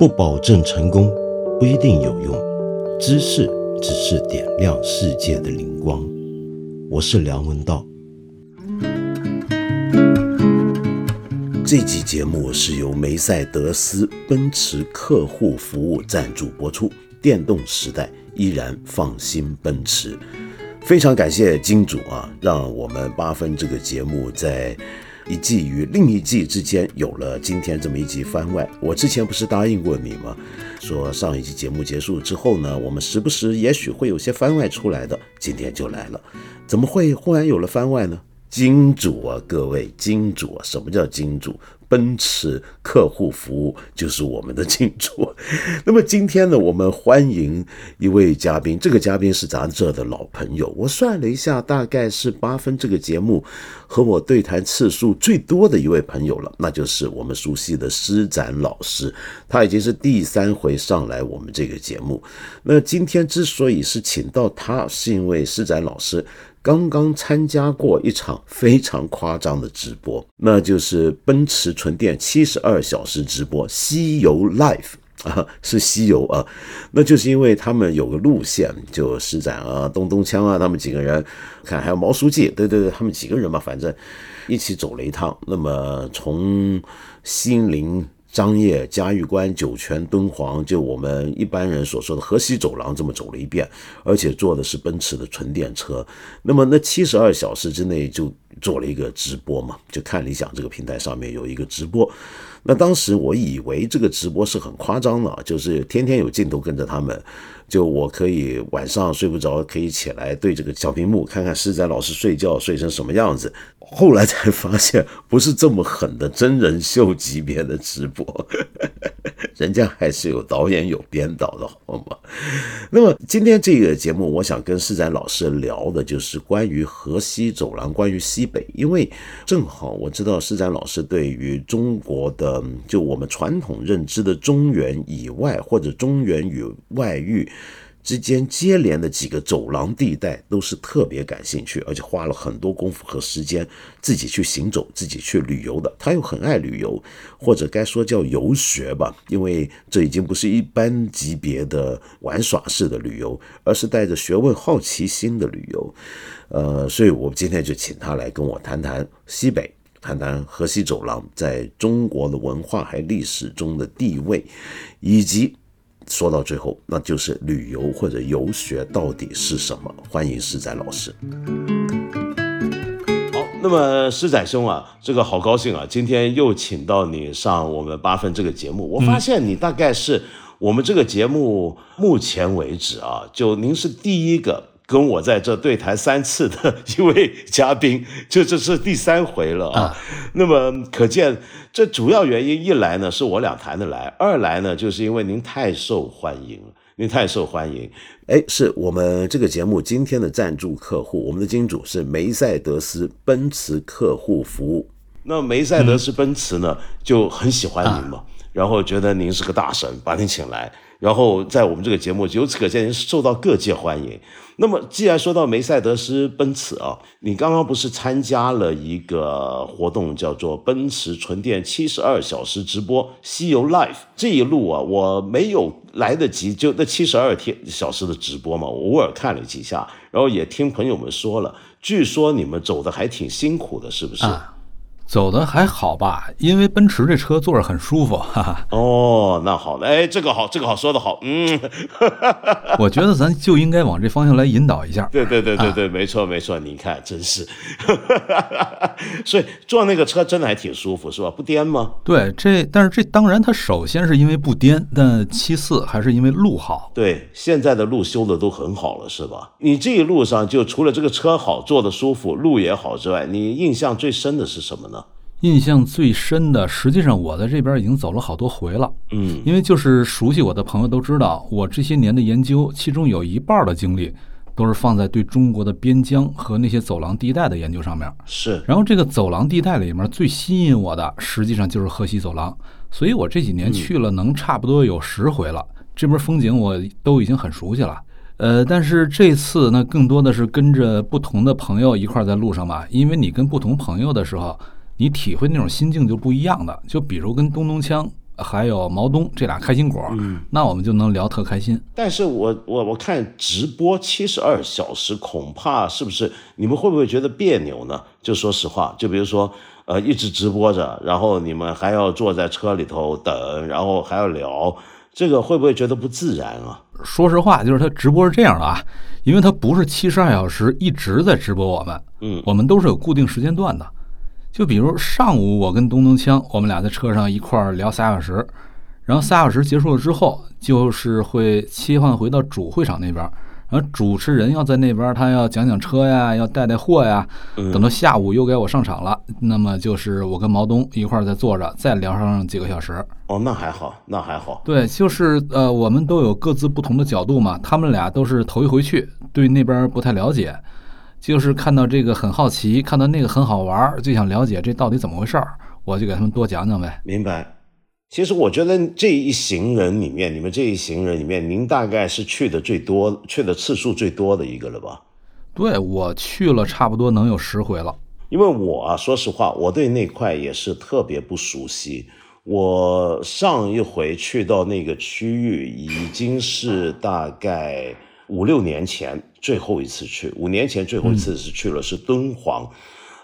不保证成功，不一定有用。知识只是点亮世界的灵光。我是梁文道。这集节目是由梅赛德斯奔驰客户服务赞助播出。电动时代依然放心奔驰。非常感谢金主啊，让我们八分这个节目在。一季与另一季之间有了今天这么一集番外。我之前不是答应过你吗？说上一集节目结束之后呢，我们时不时也许会有些番外出来的。今天就来了，怎么会忽然有了番外呢？金主啊，各位金主啊，什么叫金主？奔驰客户服务就是我们的庆祝。那么今天呢，我们欢迎一位嘉宾，这个嘉宾是咱这的老朋友。我算了一下，大概是八分这个节目和我对谈次数最多的一位朋友了，那就是我们熟悉的施展老师。他已经是第三回上来我们这个节目。那今天之所以是请到他，是因为施展老师。刚刚参加过一场非常夸张的直播，那就是奔驰纯电七十二小时直播，西游 Life 啊，是西游啊，那就是因为他们有个路线，就施展啊、东东枪啊，他们几个人，看还有毛书记，对对对，他们几个人嘛，反正一起走了一趟。那么从心灵。张掖、嘉峪关、酒泉、敦煌，就我们一般人所说的河西走廊，这么走了一遍，而且坐的是奔驰的纯电车。那么那七十二小时之内就做了一个直播嘛，就看理想这个平台上面有一个直播。那当时我以为这个直播是很夸张的，就是天天有镜头跟着他们。就我可以晚上睡不着，可以起来对这个小屏幕看看施展老师睡觉睡成什么样子。后来才发现不是这么狠的真人秀级别的直播，人家还是有导演有编导的好吗？那么今天这个节目，我想跟施展老师聊的就是关于河西走廊，关于西北，因为正好我知道施展老师对于中国的嗯就我们传统认知的中原以外或者中原与外域。之间接连的几个走廊地带都是特别感兴趣，而且花了很多功夫和时间自己去行走、自己去旅游的。他又很爱旅游，或者该说叫游学吧，因为这已经不是一般级别的玩耍式的旅游，而是带着学问、好奇心的旅游。呃，所以我今天就请他来跟我谈谈西北，谈谈河西走廊在中国的文化还历史中的地位，以及。说到最后，那就是旅游或者游学到底是什么？欢迎施展老师。好，那么施展兄啊，这个好高兴啊，今天又请到你上我们八分这个节目。我发现你大概是我们这个节目目前为止啊，就您是第一个。跟我在这对谈三次的 一位嘉宾，这这是第三回了啊。那么可见，这主要原因一来呢是我俩谈得来，二来呢就是因为您太受欢迎了，您太受欢迎。哎，是我们这个节目今天的赞助客户，我们的金主是梅赛德斯奔驰客户服务。那梅赛德斯奔驰呢就很喜欢您嘛，然后觉得您是个大神，把您请来。然后在我们这个节目，由此可见，受到各界欢迎。那么，既然说到梅赛德斯奔驰啊，你刚刚不是参加了一个活动，叫做奔驰纯电七十二小时直播西游 Live 这一路啊，我没有来得及，就那七十二天小时的直播嘛，我偶尔看了几下，然后也听朋友们说了，据说你们走的还挺辛苦的，是不是？走的还好吧，因为奔驰这车坐着很舒服。哈哈。哦，那好，哎，这个好，这个好，说的好。嗯，我觉得咱就应该往这方向来引导一下。对对对对对，没错没错，你看，真是。所以坐那个车真的还挺舒服，是吧？不颠吗？对，这但是这当然，它首先是因为不颠，但其次还是因为路好。对，现在的路修的都很好了，是吧？你这一路上就除了这个车好，坐的舒服，路也好之外，你印象最深的是什么呢？印象最深的，实际上我在这边已经走了好多回了。嗯，因为就是熟悉我的朋友都知道，我这些年的研究，其中有一半的精力都是放在对中国的边疆和那些走廊地带的研究上面。是，然后这个走廊地带里面最吸引我的，实际上就是河西走廊。所以我这几年去了，能差不多有十回了。这边风景我都已经很熟悉了。呃，但是这次呢，更多的是跟着不同的朋友一块在路上吧，因为你跟不同朋友的时候。你体会那种心境就不一样的，就比如跟东东锵，还有毛东这俩开心果，那我们就能聊特开心。但是我我我看直播七十二小时，恐怕是不是你们会不会觉得别扭呢？就说实话，就比如说，呃，一直直播着，然后你们还要坐在车里头等，然后还要聊，这个会不会觉得不自然啊？说实话，就是他直播是这样的啊，因为他不是七十二小时一直在直播我们，嗯，我们都是有固定时间段的。就比如上午我跟东东锵，我们俩在车上一块儿聊仨小时，然后仨小时结束了之后，就是会切换回到主会场那边，然后主持人要在那边，他要讲讲车呀，要带带货呀。等到下午又该我上场了，那么就是我跟毛东一块儿在坐着，再聊上几个小时。哦，那还好，那还好。对，就是呃，我们都有各自不同的角度嘛，他们俩都是头一回去，对那边不太了解。就是看到这个很好奇，看到那个很好玩，就想了解这到底怎么回事儿，我就给他们多讲讲呗。明白。其实我觉得这一行人里面，你们这一行人里面，您大概是去的最多、去的次数最多的一个了吧？对，我去了差不多能有十回了。因为我啊，说实话，我对那块也是特别不熟悉。我上一回去到那个区域，已经是大概。五六年前最后一次去，五年前最后一次是去了是敦煌，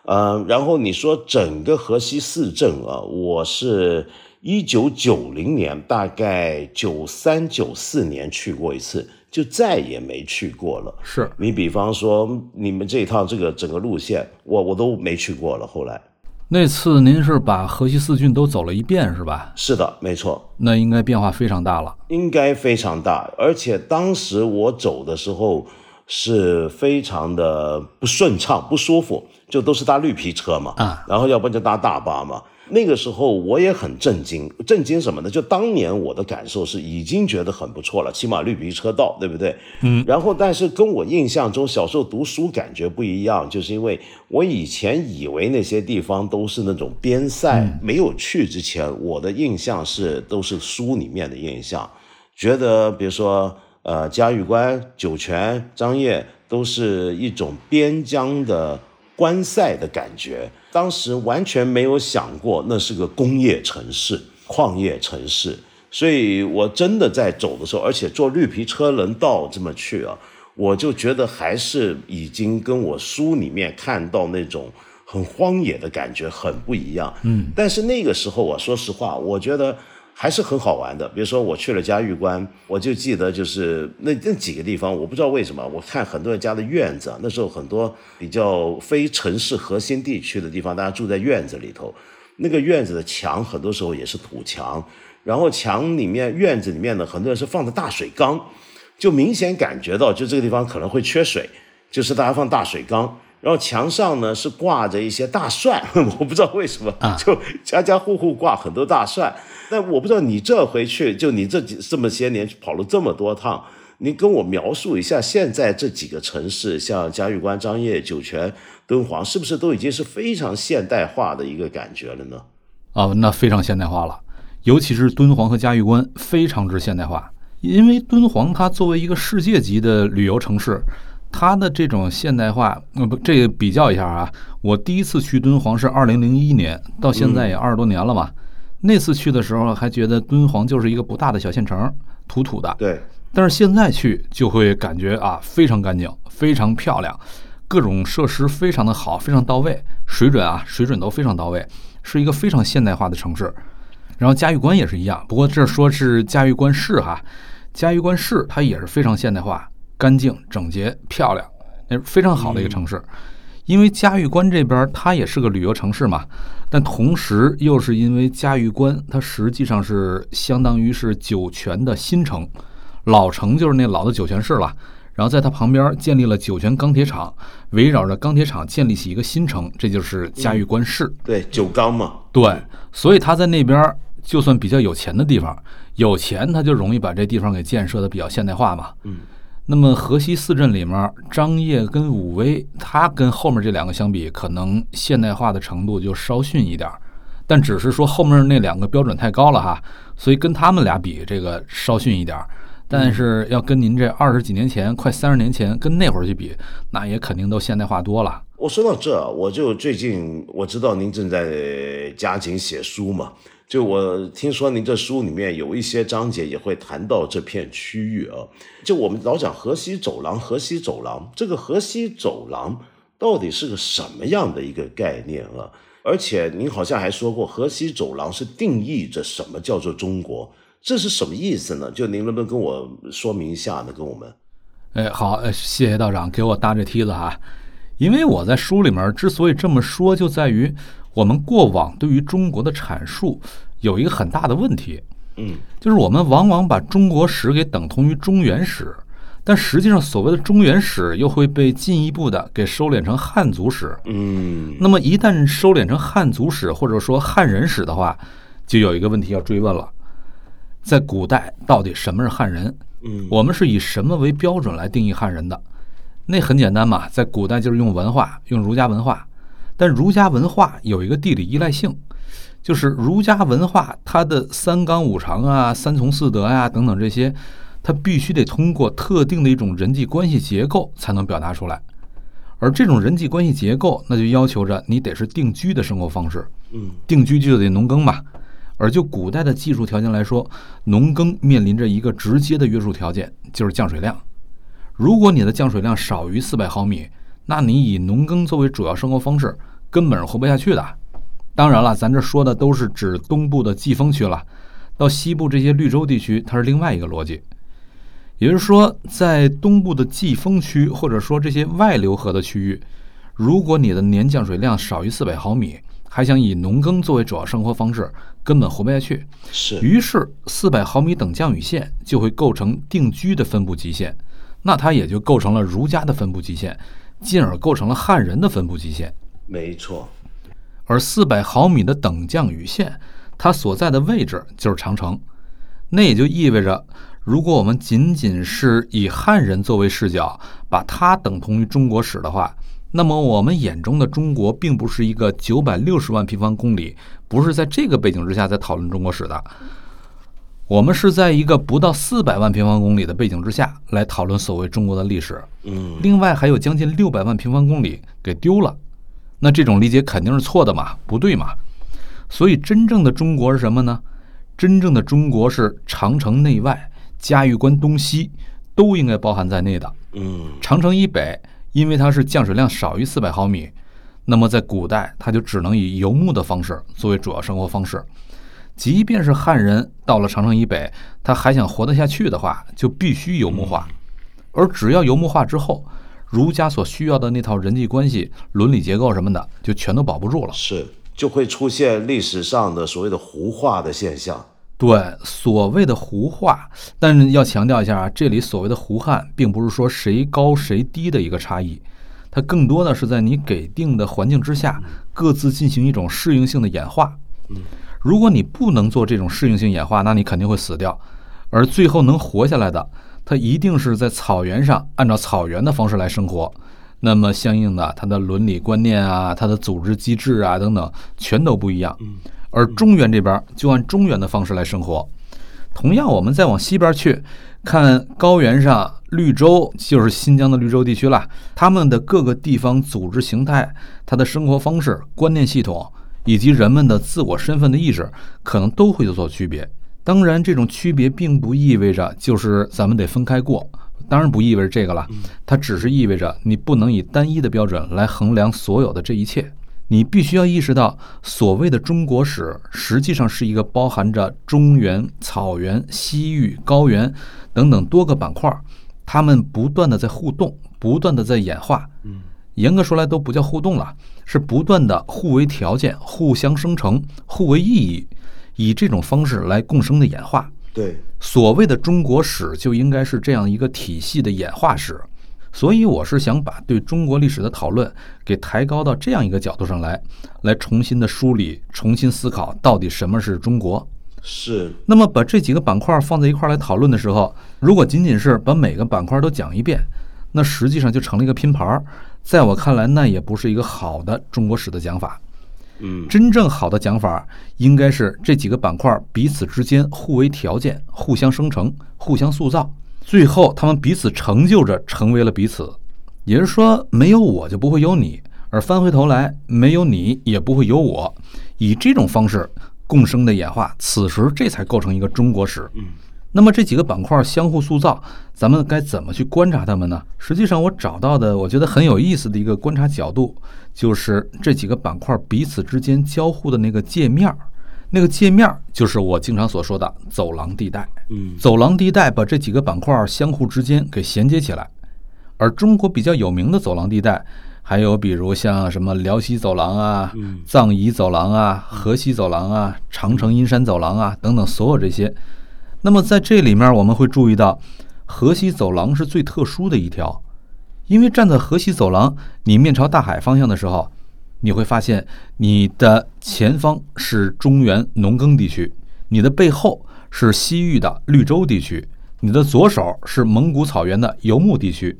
呃，然后你说整个河西四镇啊，我是一九九零年，大概九三九四年去过一次，就再也没去过了。是你比方说你们这一趟这个整个路线，我我都没去过了，后来。那次您是把河西四郡都走了一遍是吧？是的，没错。那应该变化非常大了。应该非常大，而且当时我走的时候是非常的不顺畅、不舒服，就都是搭绿皮车嘛，啊，然后要不然就搭大巴嘛。那个时候我也很震惊，震惊什么呢？就当年我的感受是已经觉得很不错了，起码绿皮车道，对不对？嗯。然后，但是跟我印象中小时候读书感觉不一样，就是因为我以前以为那些地方都是那种边塞，没有去之前，我的印象是都是书里面的印象，觉得比如说呃嘉峪关、酒泉、张掖都是一种边疆的关塞的感觉。当时完全没有想过那是个工业城市、矿业城市，所以我真的在走的时候，而且坐绿皮车能到这么去啊，我就觉得还是已经跟我书里面看到那种很荒野的感觉很不一样。嗯，但是那个时候我，说实话，我觉得。还是很好玩的，比如说我去了嘉峪关，我就记得就是那那几个地方，我不知道为什么，我看很多人家的院子，那时候很多比较非城市核心地区的地方，大家住在院子里头，那个院子的墙很多时候也是土墙，然后墙里面院子里面呢，很多人是放的大水缸，就明显感觉到就这个地方可能会缺水，就是大家放大水缸。然后墙上呢是挂着一些大蒜，我不知道为什么，就家家户户挂很多大蒜。但我不知道你这回去，就你这几这么些年跑了这么多趟，你跟我描述一下，现在这几个城市，像嘉峪关、张掖、酒泉、敦煌，是不是都已经是非常现代化的一个感觉了呢？啊，那非常现代化了，尤其是敦煌和嘉峪关，非常之现代化。因为敦煌它作为一个世界级的旅游城市。它的这种现代化，呃不，这个比较一下啊，我第一次去敦煌是二零零一年，到现在也二十多年了嘛。那次去的时候还觉得敦煌就是一个不大的小县城，土土的。对。但是现在去就会感觉啊，非常干净，非常漂亮，各种设施非常的好，非常到位，水准啊，水准都非常到位，是一个非常现代化的城市。然后嘉峪关也是一样，不过这说是嘉峪关市哈，嘉峪关市它也是非常现代化。干净、整洁、漂亮，那非常好的一个城市。因为嘉峪关这边它也是个旅游城市嘛，但同时又是因为嘉峪关它实际上是相当于是酒泉的新城，老城就是那老的酒泉市了。然后在它旁边建立了酒泉钢铁厂，围绕着钢铁厂建立起一个新城，这就是嘉峪关市。对，酒钢嘛。对，所以他在那边就算比较有钱的地方，有钱他就容易把这地方给建设的比较现代化嘛。嗯。那么河西四镇里面，张掖跟武威，它跟后面这两个相比，可能现代化的程度就稍逊一点儿，但只是说后面那两个标准太高了哈，所以跟他们俩比，这个稍逊一点儿。但是要跟您这二十几年前、快三十年前跟那会儿去比，那也肯定都现代化多了。我说到这，我就最近我知道您正在加紧写书嘛。就我听说您这书里面有一些章节也会谈到这片区域啊。就我们老讲河西走廊，河西走廊，这个河西走廊到底是个什么样的一个概念啊？而且您好像还说过，河西走廊是定义着什么叫做中国，这是什么意思呢？就您能不能跟我说明一下呢？跟我们，哎，好，谢谢道长给我搭这梯子哈。因为我在书里面之所以这么说，就在于我们过往对于中国的阐述有一个很大的问题，嗯，就是我们往往把中国史给等同于中原史，但实际上所谓的中原史又会被进一步的给收敛成汉族史，嗯，那么一旦收敛成汉族史或者说汉人史的话，就有一个问题要追问了，在古代到底什么是汉人？嗯，我们是以什么为标准来定义汉人的？那很简单嘛，在古代就是用文化，用儒家文化。但儒家文化有一个地理依赖性，就是儒家文化它的三纲五常啊、三从四德呀等等这些，它必须得通过特定的一种人际关系结构才能表达出来。而这种人际关系结构，那就要求着你得是定居的生活方式。嗯，定居就得农耕嘛。而就古代的技术条件来说，农耕面临着一个直接的约束条件，就是降水量。如果你的降水量少于四百毫米，那你以农耕作为主要生活方式，根本是活不下去的。当然了，咱这说的都是指东部的季风区了，到西部这些绿洲地区，它是另外一个逻辑。也就是说，在东部的季风区，或者说这些外流河的区域，如果你的年降水量少于四百毫米，还想以农耕作为主要生活方式，根本活不下去。是，于是四百毫米等降雨线就会构成定居的分布极限。那它也就构成了儒家的分布极限，进而构成了汉人的分布极限。没错，而四百毫米的等降雨线，它所在的位置就是长城。那也就意味着，如果我们仅仅是以汉人作为视角，把它等同于中国史的话，那么我们眼中的中国并不是一个九百六十万平方公里，不是在这个背景之下在讨论中国史的。我们是在一个不到四百万平方公里的背景之下来讨论所谓中国的历史，嗯，另外还有将近六百万平方公里给丢了，那这种理解肯定是错的嘛，不对嘛。所以真正的中国是什么呢？真正的中国是长城内外、嘉峪关东西都应该包含在内的。嗯，长城以北，因为它是降水量少于四百毫米，那么在古代它就只能以游牧的方式作为主要生活方式。即便是汉人到了长城以北，他还想活得下去的话，就必须游牧化。而只要游牧化之后，儒家所需要的那套人际关系、伦理结构什么的，就全都保不住了。是，就会出现历史上的所谓的胡化的现象。对，所谓的胡化，但是要强调一下啊，这里所谓的胡汉，并不是说谁高谁低的一个差异，它更多的是在你给定的环境之下，各自进行一种适应性的演化。嗯。如果你不能做这种适应性演化，那你肯定会死掉。而最后能活下来的，它一定是在草原上按照草原的方式来生活。那么相应的，它的伦理观念啊，它的组织机制啊等等，全都不一样。而中原这边就按中原的方式来生活。同样，我们再往西边去看高原上绿洲，就是新疆的绿洲地区了。他们的各个地方组织形态、它的生活方式、观念系统。以及人们的自我身份的意识，可能都会有所区别。当然，这种区别并不意味着就是咱们得分开过，当然不意味着这个了。它只是意味着你不能以单一的标准来衡量所有的这一切。你必须要意识到，所谓的中国史实际上是一个包含着中原、草原、西域、高原等等多个板块，它们不断的在互动，不断的在演化。严格说来，都不叫互动了。是不断的互为条件、互相生成、互为意义，以这种方式来共生的演化。对，所谓的中国史就应该是这样一个体系的演化史。所以我是想把对中国历史的讨论给抬高到这样一个角度上来，来重新的梳理、重新思考到底什么是中国。是。那么把这几个板块放在一块来讨论的时候，如果仅仅是把每个板块都讲一遍，那实际上就成了一个拼盘儿。在我看来，那也不是一个好的中国史的讲法。嗯，真正好的讲法应该是这几个板块彼此之间互为条件、互相生成、互相塑造，最后他们彼此成就着成为了彼此。也就是说，没有我就不会有你，而翻回头来，没有你也不会有我。以这种方式共生的演化，此时这才构成一个中国史。嗯，那么这几个板块相互塑造，咱们该怎么去观察它们呢？实际上，我找到的我觉得很有意思的一个观察角度，就是这几个板块彼此之间交互的那个界面儿。那个界面儿就是我经常所说的走廊地带。嗯走廊地带把这几个板块相互之间给衔接起来。而中国比较有名的走廊地带，还有比如像什么辽西走廊啊、嗯藏彝走廊啊、河西走廊啊、长城阴山走廊啊等等，所有这些。那么在这里面，我们会注意到，河西走廊是最特殊的一条，因为站在河西走廊，你面朝大海方向的时候，你会发现你的前方是中原农耕地区，你的背后是西域的绿洲地区，你的左手是蒙古草原的游牧地区，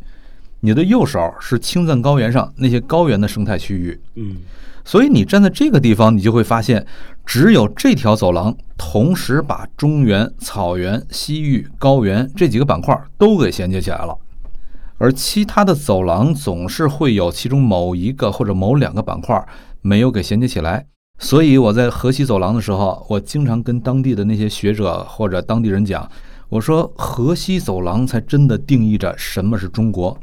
你的右手是青藏高原上那些高原的生态区域。嗯所以你站在这个地方，你就会发现，只有这条走廊同时把中原、草原、西域、高原这几个板块都给衔接起来了，而其他的走廊总是会有其中某一个或者某两个板块没有给衔接起来。所以我在河西走廊的时候，我经常跟当地的那些学者或者当地人讲，我说河西走廊才真的定义着什么是中国。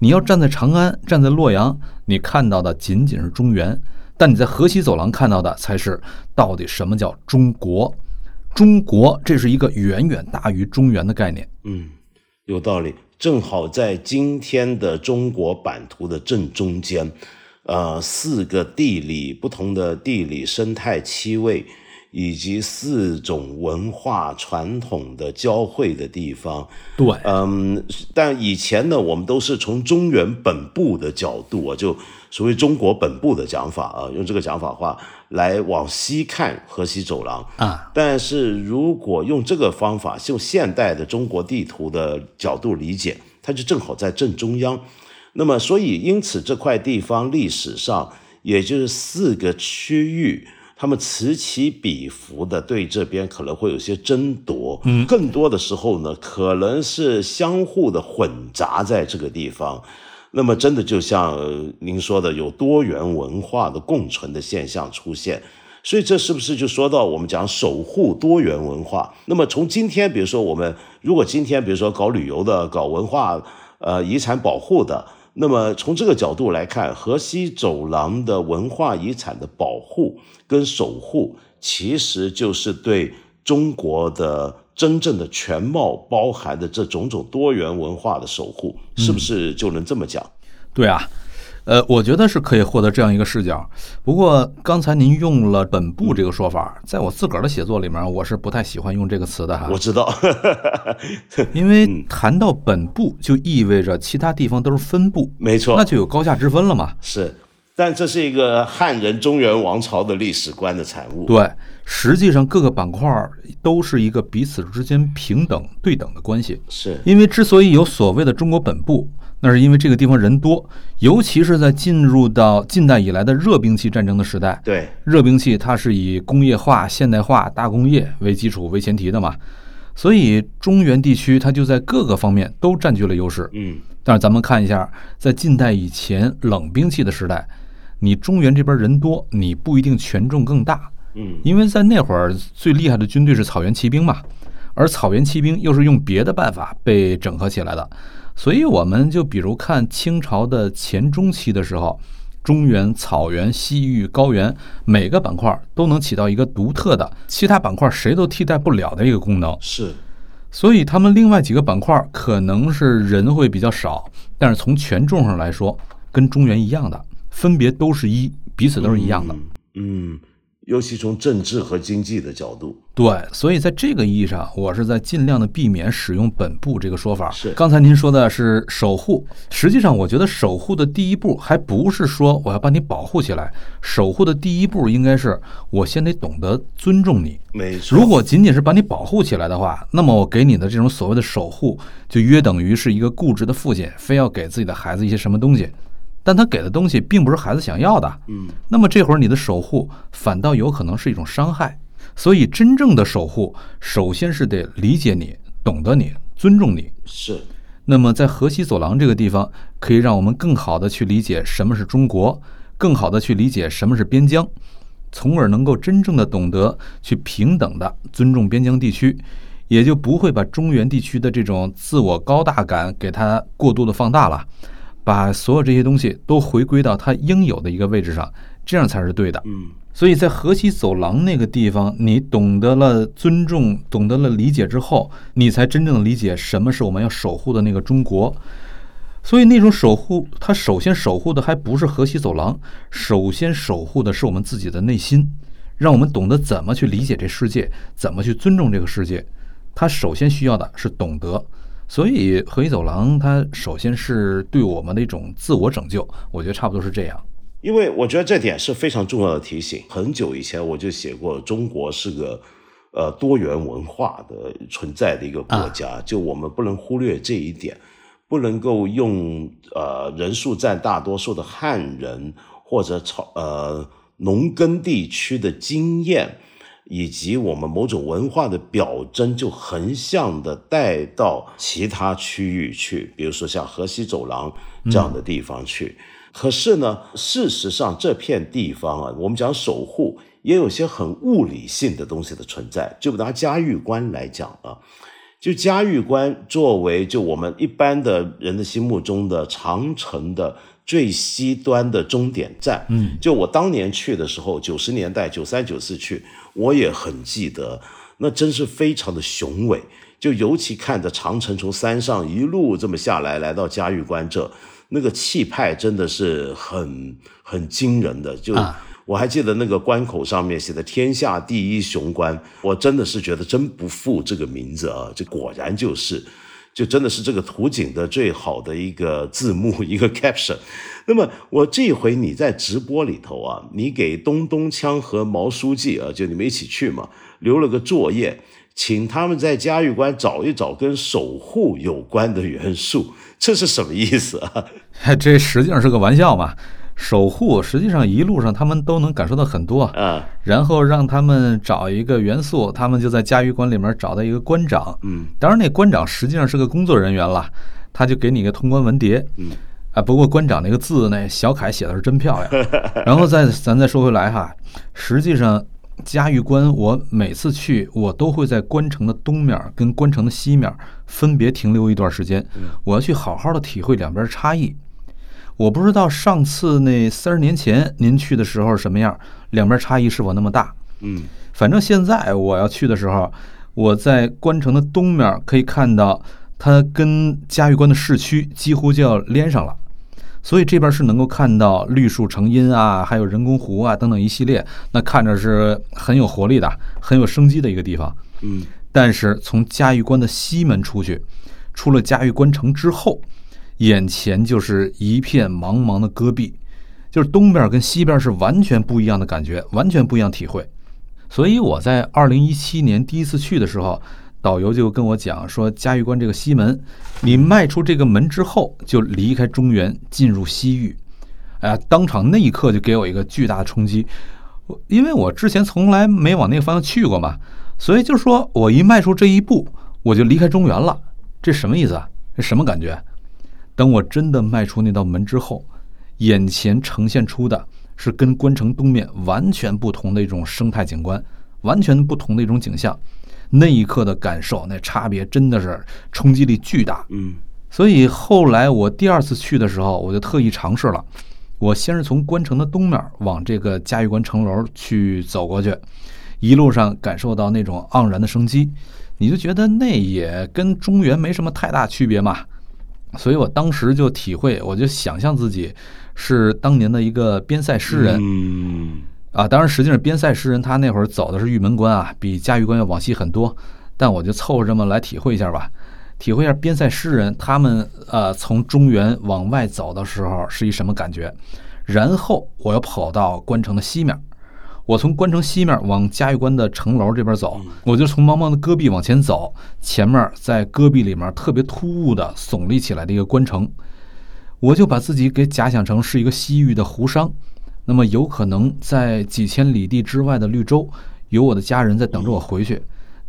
你要站在长安，站在洛阳，你看到的仅仅是中原，但你在河西走廊看到的才是到底什么叫中国。中国这是一个远远大于中原的概念。嗯，有道理。正好在今天的中国版图的正中间，呃，四个地理不同的地理生态区位，以及四种文化传统的交汇的地方。对，嗯，但以前呢，我们都是从中原本部的角度啊，就所谓中国本部的讲法啊，用这个讲法话来往西看河西走廊啊。但是如果用这个方法，用现代的中国地图的角度理解，它就正好在正中央。那么，所以因此这块地方历史上，也就是四个区域。他们此起彼伏的对这边可能会有些争夺，嗯，更多的时候呢，可能是相互的混杂在这个地方。那么，真的就像您说的，有多元文化的共存的现象出现。所以，这是不是就说到我们讲守护多元文化？那么，从今天，比如说我们如果今天比如说搞旅游的、搞文化呃遗产保护的。那么从这个角度来看，河西走廊的文化遗产的保护跟守护，其实就是对中国的真正的全貌包含的这种种多元文化的守护，是不是就能这么讲？对啊。呃，我觉得是可以获得这样一个视角。不过刚才您用了“本部”这个说法，在我自个儿的写作里面，我是不太喜欢用这个词的哈。我知道，因为谈到本部，就意味着其他地方都是分部，没错，那就有高下之分了嘛。是，但这是一个汉人中原王朝的历史观的产物。对，实际上各个板块都是一个彼此之间平等对等的关系。是因为之所以有所谓的中国本部。那是因为这个地方人多，尤其是在进入到近代以来的热兵器战争的时代。对，热兵器它是以工业化、现代化、大工业为基础为前提的嘛，所以中原地区它就在各个方面都占据了优势。嗯，但是咱们看一下，在近代以前冷兵器的时代，你中原这边人多，你不一定权重更大。嗯，因为在那会儿最厉害的军队是草原骑兵嘛，而草原骑兵又是用别的办法被整合起来的。所以我们就比如看清朝的前中期的时候，中原、草原、西域、高原每个板块都能起到一个独特的、其他板块谁都替代不了的一个功能。是，所以他们另外几个板块可能是人会比较少，但是从权重上来说，跟中原一样的，分别都是一，彼此都是一样的。嗯。嗯尤其从政治和经济的角度，对，所以在这个意义上，我是在尽量的避免使用“本部”这个说法。是，刚才您说的是守护，实际上我觉得守护的第一步还不是说我要把你保护起来，守护的第一步应该是我先得懂得尊重你。没错，如果仅仅是把你保护起来的话，那么我给你的这种所谓的守护，就约等于是一个固执的父亲非要给自己的孩子一些什么东西。但他给的东西并不是孩子想要的，嗯，那么这会儿你的守护反倒有可能是一种伤害。所以真正的守护，首先是得理解你、懂得你、尊重你。是。那么在河西走廊这个地方，可以让我们更好的去理解什么是中国，更好的去理解什么是边疆。从而能够真正的懂得去平等的尊重边疆地区，也就不会把中原地区的这种自我高大感给它过度的放大了，把所有这些东西都回归到它应有的一个位置上，这样才是对的。嗯所以在河西走廊那个地方，你懂得了尊重，懂得了理解之后，你才真正理解什么是我们要守护的那个中国。所以那种守护，它首先守护的还不是河西走廊，首先守护的是我们自己的内心，让我们懂得怎么去理解这世界，怎么去尊重这个世界。它首先需要的是懂得。所以河西走廊，它首先是对我们的一种自我拯救，我觉得差不多是这样。因为我觉得这点是非常重要的提醒。很久以前我就写过，中国是个呃多元文化的存在的一个国家，就我们不能忽略这一点，不能够用呃人数占大多数的汉人或者草呃农耕地区的经验。以及我们某种文化的表征，就横向的带到其他区域去，比如说像河西走廊这样的地方去。可是呢，事实上这片地方啊，我们讲守护，也有些很物理性的东西的存在。就拿嘉峪关来讲啊，就嘉峪关作为就我们一般的人的心目中的长城的最西端的终点站。嗯，就我当年去的时候，九十年代九三九四去，我也很记得，那真是非常的雄伟。就尤其看着长城从山上一路这么下来，来到嘉峪关这。那个气派真的是很很惊人的，就我还记得那个关口上面写的“天下第一雄关”，我真的是觉得真不负这个名字啊！这果然就是，就真的是这个图景的最好的一个字幕 一个 caption。那么我这回你在直播里头啊，你给东东锵和毛书记啊，就你们一起去嘛，留了个作业。请他们在嘉峪关找一找跟守护有关的元素，这是什么意思啊？这实际上是个玩笑嘛。守护实际上一路上他们都能感受到很多啊。然后让他们找一个元素，他们就在嘉峪关里面找到一个关长。嗯，当然那关长实际上是个工作人员了，他就给你一个通关文牒。嗯，啊，不过关长那个字那小楷写的是真漂亮。然后再咱再说回来哈，实际上。嘉峪关，我每次去，我都会在关城的东面跟关城的西面分别停留一段时间，我要去好好的体会两边差异。我不知道上次那三十年前您去的时候什么样，两边差异是否那么大？嗯，反正现在我要去的时候，我在关城的东面可以看到，它跟嘉峪关的市区几乎就要连上了。所以这边是能够看到绿树成荫啊，还有人工湖啊等等一系列，那看着是很有活力的、很有生机的一个地方。嗯，但是从嘉峪关的西门出去，出了嘉峪关城之后，眼前就是一片茫茫的戈壁，就是东边跟西边是完全不一样的感觉，完全不一样体会。所以我在二零一七年第一次去的时候。导游就跟我讲说，嘉峪关这个西门，你迈出这个门之后，就离开中原，进入西域。哎呀，当场那一刻就给我一个巨大的冲击，我因为我之前从来没往那个方向去过嘛，所以就说我一迈出这一步，我就离开中原了。这什么意思啊？这什么感觉？等我真的迈出那道门之后，眼前呈现出的是跟关城东面完全不同的一种生态景观，完全不同的一种景象。那一刻的感受，那差别真的是冲击力巨大。嗯，所以后来我第二次去的时候，我就特意尝试了。我先是从关城的东面往这个嘉峪关城楼去走过去，一路上感受到那种盎然的生机，你就觉得那也跟中原没什么太大区别嘛。所以我当时就体会，我就想象自己是当年的一个边塞诗人。嗯。啊，当然，实际上边塞诗人他那会儿走的是玉门关啊，比嘉峪关要往西很多。但我就凑合这么来体会一下吧，体会一下边塞诗人他们呃从中原往外走的时候是一什么感觉。然后我又跑到关城的西面，我从关城西面往嘉峪关的城楼这边走，我就从茫茫的戈壁往前走，前面在戈壁里面特别突兀的耸立起来的一个关城，我就把自己给假想成是一个西域的胡商。那么有可能在几千里地之外的绿洲，有我的家人在等着我回去，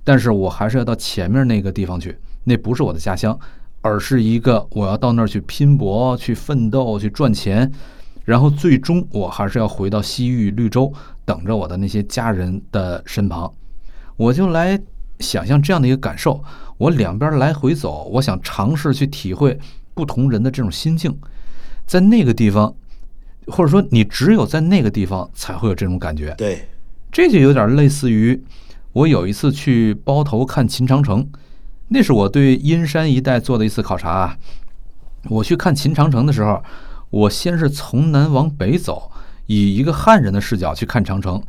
但是我还是要到前面那个地方去，那不是我的家乡，而是一个我要到那儿去拼搏、去奋斗、去赚钱，然后最终我还是要回到西域绿洲，等着我的那些家人的身旁。我就来想象这样的一个感受，我两边来回走，我想尝试去体会不同人的这种心境，在那个地方，或者说你只有在那个地方才会有这种感觉。对，这就有点类似于我有一次去包头看秦长城，那是我对阴山一带做的一次考察啊。我去看秦长城的时候，我先是从南往北走，以一个汉人的视角去看长城，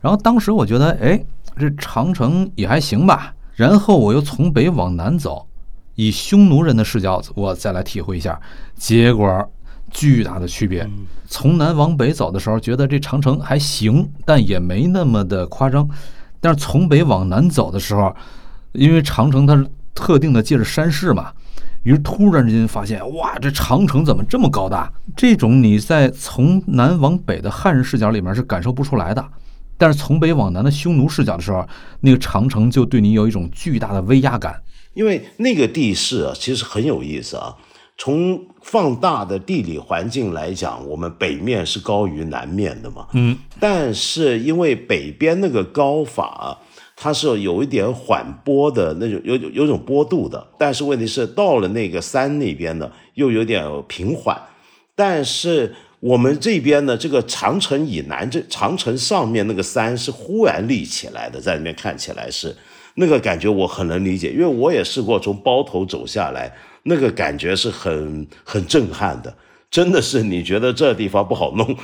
然后当时我觉得，哎，这长城也还行吧。然后我又从北往南走，以匈奴人的视角，我再来体会一下，结果巨大的区别。从南往北走的时候，觉得这长城还行，但也没那么的夸张。但是从北往南走的时候，因为长城它是特定的借着山势嘛。于是突然之间发现，哇，这长城怎么这么高大？这种你在从南往北的汉人视角里面是感受不出来的，但是从北往南的匈奴视角的时候，那个长城就对你有一种巨大的威压感。因为那个地势啊，其实很有意思啊。从放大的地理环境来讲，我们北面是高于南面的嘛。嗯。但是因为北边那个高法。它是有一点缓波的那种，有有种波度的，但是问题是到了那个山那边呢，又有点平缓。但是我们这边呢，这个长城以南，这长城上面那个山是忽然立起来的，在里面看起来是那个感觉，我很能理解，因为我也试过从包头走下来，那个感觉是很很震撼的，真的是你觉得这地方不好弄。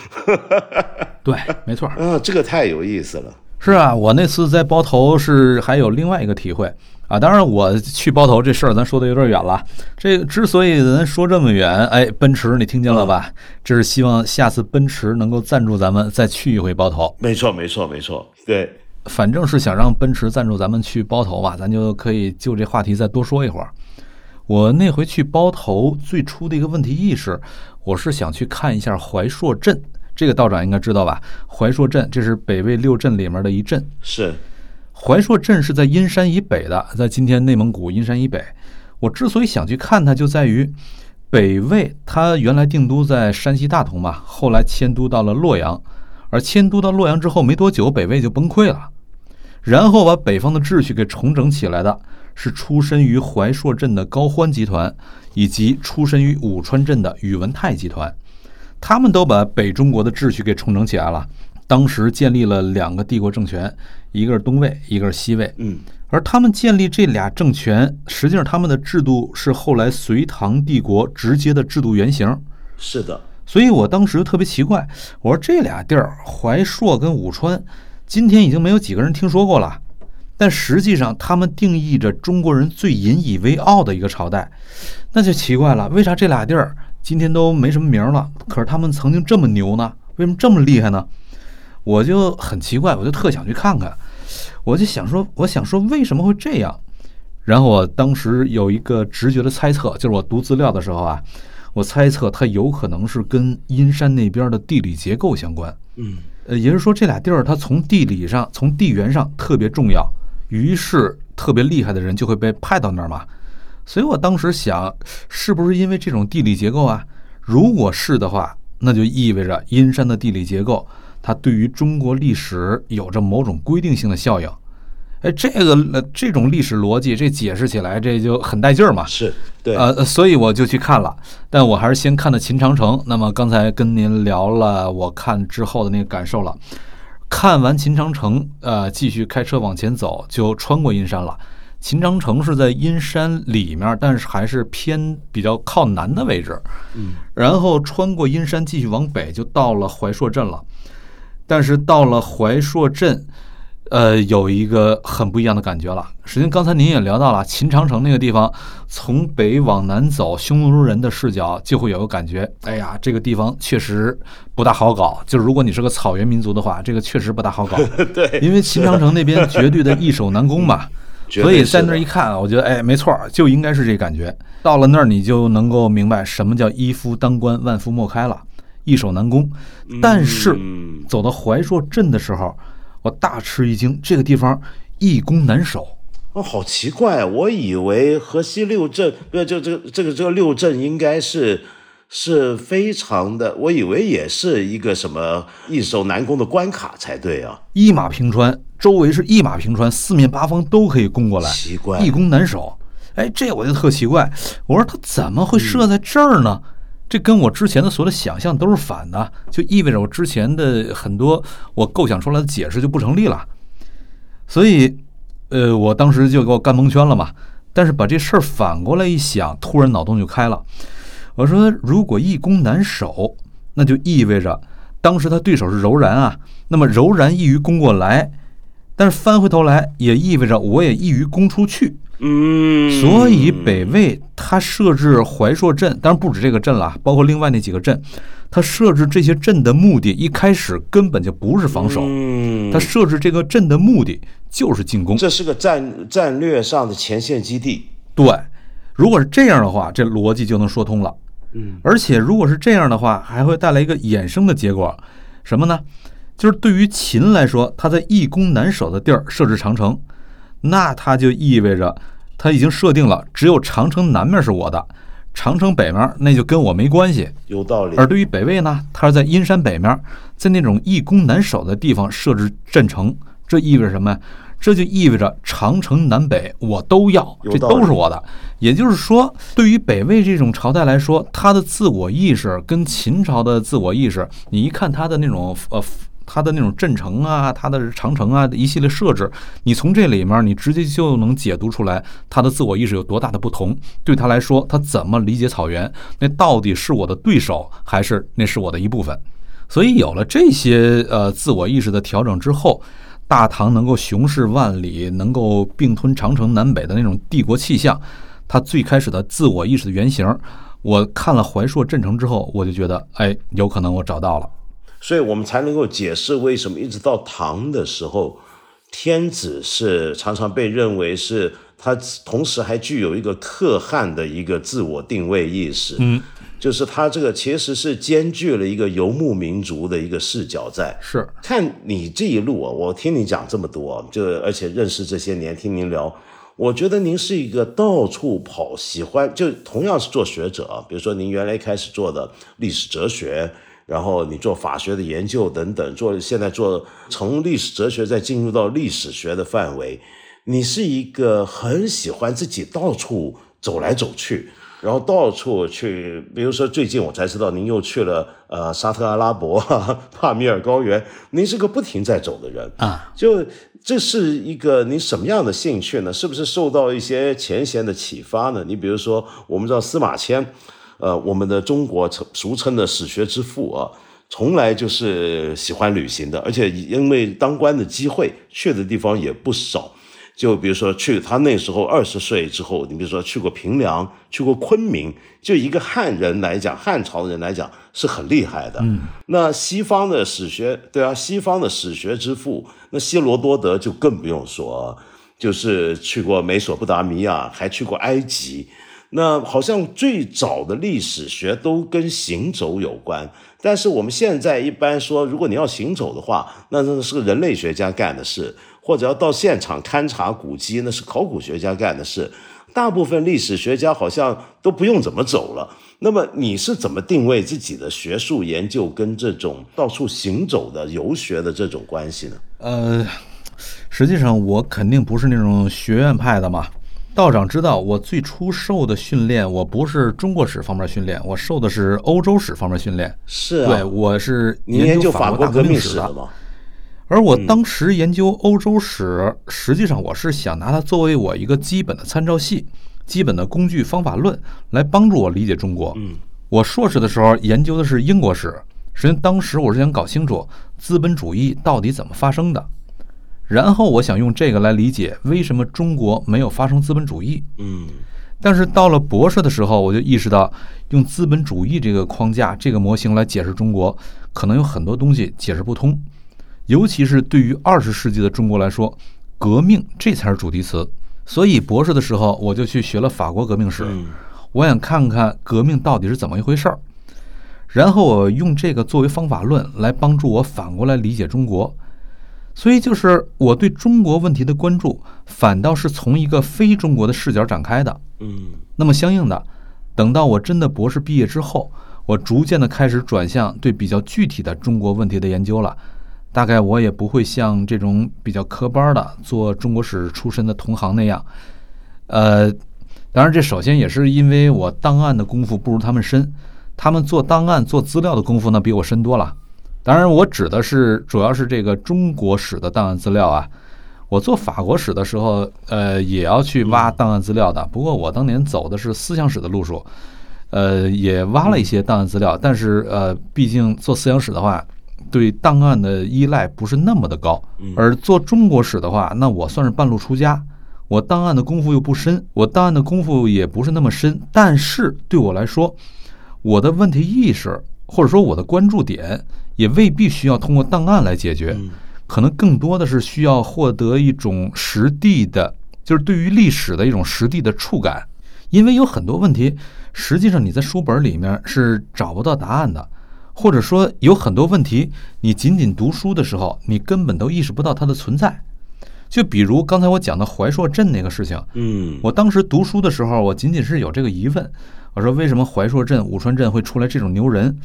对，没错。啊，这个太有意思了。是啊，我那次在包头是还有另外一个体会啊。当然，我去包头这事儿咱说的有点远了。这个之所以咱说这么远，哎，奔驰你听见了吧？这是希望下次奔驰能够赞助咱们再去一回包头。没错，没错，没错。对，反正是想让奔驰赞助咱们去包头吧，咱就可以就这话题再多说一会儿。我那回去包头最初的一个问题意识，我是想去看一下怀朔镇。这个道长应该知道吧？怀朔镇，这是北魏六镇里面的一镇。是，怀朔镇是在阴山以北的，在今天内蒙古阴山以北。我之所以想去看它，就在于北魏它原来定都在山西大同嘛，后来迁都到了洛阳。而迁都到洛阳之后没多久，北魏就崩溃了，然后把北方的秩序给重整起来的，是出身于怀朔镇的高欢集团，以及出身于武川镇的宇文泰集团。他们都把北中国的秩序给重整起来了。当时建立了两个帝国政权，一个是东魏，一个是西魏。嗯，而他们建立这俩政权，实际上他们的制度是后来隋唐帝国直接的制度原型。是的，所以我当时就特别奇怪，我说这俩地儿怀朔跟武川，今天已经没有几个人听说过了，但实际上他们定义着中国人最引以为傲的一个朝代，那就奇怪了，为啥这俩地儿？今天都没什么名了，可是他们曾经这么牛呢？为什么这么厉害呢？我就很奇怪，我就特想去看看。我就想说，我想说为什么会这样？然后我当时有一个直觉的猜测，就是我读资料的时候啊，我猜测它有可能是跟阴山那边的地理结构相关。嗯，呃，也就是说这俩地儿它从地理上、从地缘上特别重要，于是特别厉害的人就会被派到那儿嘛。所以我当时想，是不是因为这种地理结构啊？如果是的话，那就意味着阴山的地理结构，它对于中国历史有着某种规定性的效应。哎，这个这种历史逻辑，这解释起来这就很带劲儿嘛。是对，呃，所以我就去看了，但我还是先看的秦长城。那么刚才跟您聊了我看之后的那个感受了，看完秦长城，呃，继续开车往前走，就穿过阴山了。秦长城是在阴山里面，但是还是偏比较靠南的位置。嗯，然后穿过阴山继续往北，就到了怀朔镇了。但是到了怀朔镇，呃，有一个很不一样的感觉了。实际上，刚才您也聊到了秦长城那个地方，从北往南走，匈奴人的视角就会有个感觉：哎呀，这个地方确实不大好搞。就是如果你是个草原民族的话，这个确实不大好搞。对，因为秦长城那边绝对的易守难攻嘛。所以在那儿一看，我觉得哎，没错，就应该是这感觉。到了那儿，你就能够明白什么叫一夫当关，万夫莫开了，易守难攻。但是走到怀朔镇的时候，我大吃一惊，这个地方易攻难守。哦，好奇怪，我以为河西六镇，不，就这个这个这个六镇应该是是非常的，我以为也是一个什么易守难攻的关卡才对啊。一马平川，周围是一马平川，四面八方都可以攻过来，奇怪，易攻难守。哎，这我就特奇怪，我说他怎么会设在这儿呢？这跟我之前的所有的想象都是反的，就意味着我之前的很多我构想出来的解释就不成立了。所以，呃，我当时就给我干蒙圈了嘛。但是把这事儿反过来一想，突然脑洞就开了。我说，如果易攻难守，那就意味着当时他对手是柔然啊。那么柔然易于攻过来，但是翻回头来也意味着我也易于攻出去。嗯，所以北魏他设置怀朔镇，当然不止这个镇了，包括另外那几个镇。他设置这些镇的目的，一开始根本就不是防守。嗯，他设置这个镇的目的就是进攻。这是个战战略上的前线基地。对，如果是这样的话，这逻辑就能说通了。嗯，而且如果是这样的话，还会带来一个衍生的结果，什么呢？就是对于秦来说，他在易攻难守的地儿设置长城。那它就意味着，它已经设定了，只有长城南面是我的，长城北面那就跟我没关系。有道理。而对于北魏呢，它是在阴山北面，在那种易攻难守的地方设置阵城，这意味着什么？这就意味着长城南北我都要，这都是我的。也就是说，对于北魏这种朝代来说，他的自我意识跟秦朝的自我意识，你一看他的那种呃。他的那种镇城啊，他的长城啊，一系列设置，你从这里面你直接就能解读出来他的自我意识有多大的不同。对他来说，他怎么理解草原？那到底是我的对手，还是那是我的一部分？所以有了这些呃自我意识的调整之后，大唐能够雄视万里，能够并吞长城南北的那种帝国气象，他最开始的自我意识的原型，我看了怀朔镇城之后，我就觉得，哎，有可能我找到了。所以我们才能够解释为什么一直到唐的时候，天子是常常被认为是他同时还具有一个可汗的一个自我定位意识，嗯，就是他这个其实是兼具了一个游牧民族的一个视角在。是，看你这一路啊，我听你讲这么多，就而且认识这些年，听您聊，我觉得您是一个到处跑，喜欢就同样是做学者啊，比如说您原来开始做的历史哲学。然后你做法学的研究等等，做现在做从历史哲学再进入到历史学的范围，你是一个很喜欢自己到处走来走去，然后到处去，比如说最近我才知道您又去了呃沙特阿拉伯、帕米尔高原，您是个不停在走的人啊，就这是一个您什么样的兴趣呢？是不是受到一些前贤的启发呢？你比如说，我们知道司马迁。呃，我们的中国称俗称的史学之父啊，从来就是喜欢旅行的，而且因为当官的机会去的地方也不少。就比如说去他那时候二十岁之后，你比如说去过平凉，去过昆明，就一个汉人来讲，汉朝人来讲是很厉害的。嗯，那西方的史学，对啊，西方的史学之父，那希罗多德就更不用说，就是去过美索不达米亚，还去过埃及。那好像最早的历史学都跟行走有关，但是我们现在一般说，如果你要行走的话，那那是个人类学家干的事，或者要到现场勘察古迹，那是考古学家干的事。大部分历史学家好像都不用怎么走了。那么你是怎么定位自己的学术研究跟这种到处行走的游学的这种关系呢？呃，实际上我肯定不是那种学院派的嘛。道长知道，我最初受的训练，我不是中国史方面训练，我受的是欧洲史方面训练。是啊，对，我是研究法国大革命史的。而我当时研究欧洲史，实际上我是想拿它作为我一个基本的参照系、基本的工具方法论，来帮助我理解中国。嗯，我硕士的时候研究的是英国史，实际上当时我是想搞清楚资本主义到底怎么发生的。然后我想用这个来理解为什么中国没有发生资本主义。嗯，但是到了博士的时候，我就意识到，用资本主义这个框架、这个模型来解释中国，可能有很多东西解释不通。尤其是对于二十世纪的中国来说，革命这才是主题词。所以博士的时候，我就去学了法国革命史，我想看看革命到底是怎么一回事儿。然后我用这个作为方法论来帮助我反过来理解中国。所以，就是我对中国问题的关注，反倒是从一个非中国的视角展开的。嗯，那么相应的，等到我真的博士毕业之后，我逐渐的开始转向对比较具体的中国问题的研究了。大概我也不会像这种比较科班的做中国史出身的同行那样，呃，当然这首先也是因为我档案的功夫不如他们深，他们做档案做资料的功夫呢比我深多了。当然我指的是主要是这个中国史的档案资料啊。我做法国史的时候，呃，也要去挖档案资料的。不过我当年走的是思想史的路数，呃，也挖了一些档案资料。但是，呃，毕竟做思想史的话，对档案的依赖不是那么的高。而做中国史的话，那我算是半路出家。我档案的功夫又不深，我档案的功夫也不是那么深。但是对我来说，我的问题意识或者说我的关注点，也未必需要通过档案来解决。可能更多的是需要获得一种实地的，就是对于历史的一种实地的触感，因为有很多问题，实际上你在书本里面是找不到答案的，或者说有很多问题，你仅仅读书的时候，你根本都意识不到它的存在。就比如刚才我讲的怀朔镇那个事情，嗯，我当时读书的时候，我仅仅是有这个疑问，我说为什么怀朔镇、武川镇会出来这种牛人？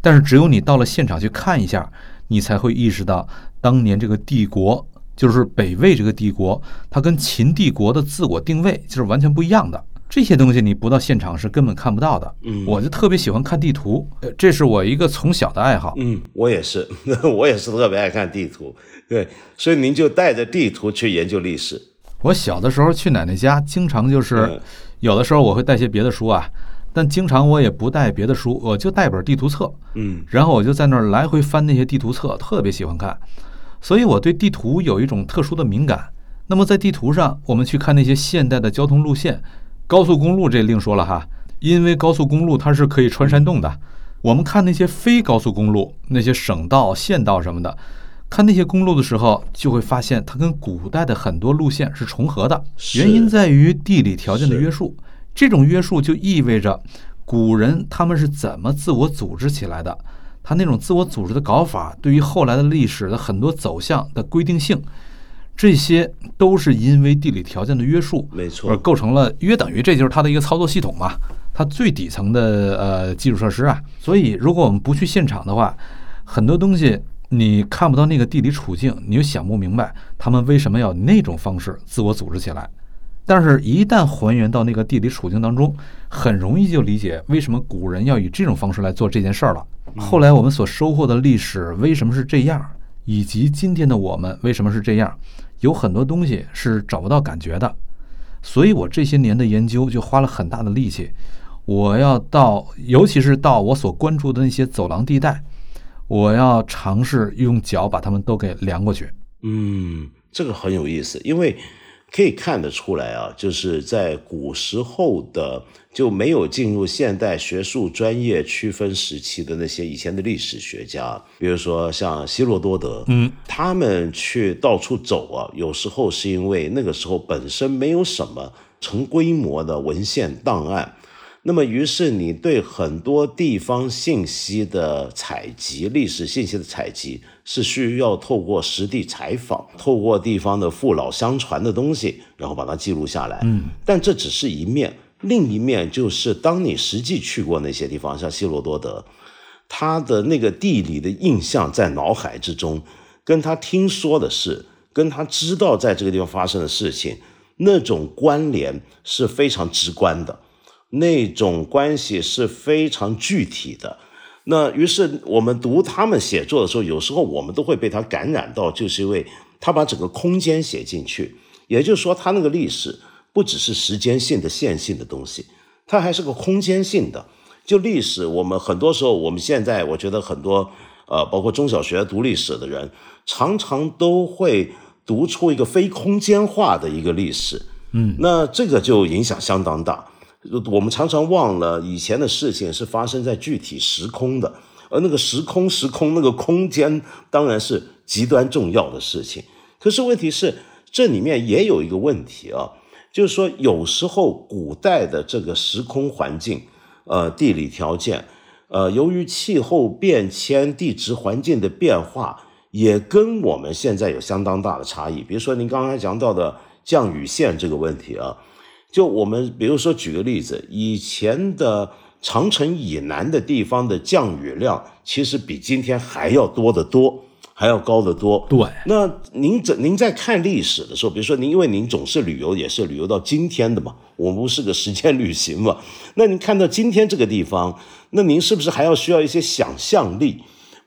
但是只有你到了现场去看一下，你才会意识到。当年这个帝国，就是北魏这个帝国，它跟秦帝国的自我定位就是完全不一样的。这些东西你不到现场是根本看不到的。嗯，我就特别喜欢看地图，这是我一个从小的爱好。嗯，我也是，我也是特别爱看地图。对，所以您就带着地图去研究历史。我小的时候去奶奶家，经常就是有的时候我会带些别的书啊。但经常我也不带别的书，我就带本地图册，嗯，然后我就在那儿来回翻那些地图册，特别喜欢看，所以我对地图有一种特殊的敏感。那么在地图上，我们去看那些现代的交通路线，高速公路这另说了哈，因为高速公路它是可以穿山洞的。我们看那些非高速公路，那些省道、县道什么的，看那些公路的时候，就会发现它跟古代的很多路线是重合的，原因在于地理条件的约束。这种约束就意味着，古人他们是怎么自我组织起来的？他那种自我组织的搞法，对于后来的历史的很多走向的规定性，这些都是因为地理条件的约束，没错，而构成了约等于这就是它的一个操作系统嘛，它最底层的呃基础设施啊。所以，如果我们不去现场的话，很多东西你看不到那个地理处境，你就想不明白他们为什么要那种方式自我组织起来。但是，一旦还原到那个地理处境当中，很容易就理解为什么古人要以这种方式来做这件事儿了。后来我们所收获的历史为什么是这样，以及今天的我们为什么是这样，有很多东西是找不到感觉的。所以我这些年的研究就花了很大的力气，我要到，尤其是到我所关注的那些走廊地带，我要尝试用脚把它们都给量过去。嗯，这个很有意思，因为。可以看得出来啊，就是在古时候的就没有进入现代学术专业区分时期的那些以前的历史学家，比如说像希罗多德，嗯，他们去到处走啊，有时候是因为那个时候本身没有什么成规模的文献档案。那么，于是你对很多地方信息的采集、历史信息的采集，是需要透过实地采访，透过地方的父老相传的东西，然后把它记录下来。嗯，但这只是一面，另一面就是当你实际去过那些地方，像希罗多德，他的那个地理的印象在脑海之中，跟他听说的事，跟他知道在这个地方发生的事情，那种关联是非常直观的。那种关系是非常具体的，那于是我们读他们写作的时候，有时候我们都会被他感染到，就是因为他把整个空间写进去，也就是说，他那个历史不只是时间性的线性的东西，它还是个空间性的。就历史，我们很多时候，我们现在我觉得很多呃，包括中小学读历史的人，常常都会读出一个非空间化的一个历史，嗯，那这个就影响相当大。我们常常忘了以前的事情是发生在具体时空的，而那个时空、时空那个空间当然是极端重要的事情。可是问题是，这里面也有一个问题啊，就是说有时候古代的这个时空环境、呃地理条件、呃由于气候变迁、地质环境的变化，也跟我们现在有相当大的差异。比如说您刚才讲到的降雨线这个问题啊。就我们比如说举个例子，以前的长城以南的地方的降雨量其实比今天还要多得多，还要高得多。对，那您在您在看历史的时候，比如说您因为您总是旅游，也是旅游到今天的嘛，我们不是个时间旅行嘛。那您看到今天这个地方，那您是不是还要需要一些想象力，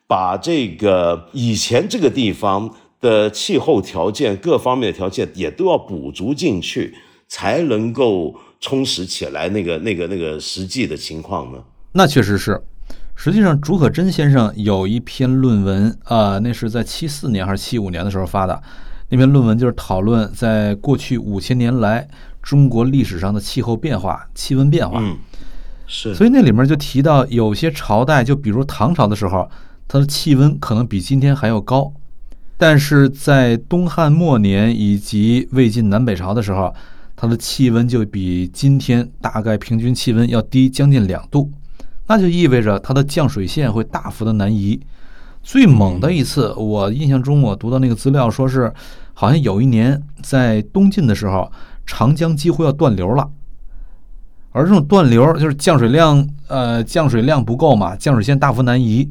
把这个以前这个地方的气候条件各方面的条件也都要补足进去，才能够。充实起来，那个、那个、那个实际的情况呢？那确实是。实际上，竺可桢先生有一篇论文啊，那是在七四年还是七五年的时候发的。那篇论文就是讨论在过去五千年来中国历史上的气候变化、气温变化。嗯，是。所以那里面就提到，有些朝代，就比如唐朝的时候，它的气温可能比今天还要高；但是在东汉末年以及魏晋南北朝的时候。它的气温就比今天大概平均气温要低将近两度，那就意味着它的降水线会大幅的南移。最猛的一次，我印象中我读到那个资料说是，好像有一年在东晋的时候，长江几乎要断流了。而这种断流就是降水量，呃，降水量不够嘛，降水线大幅南移。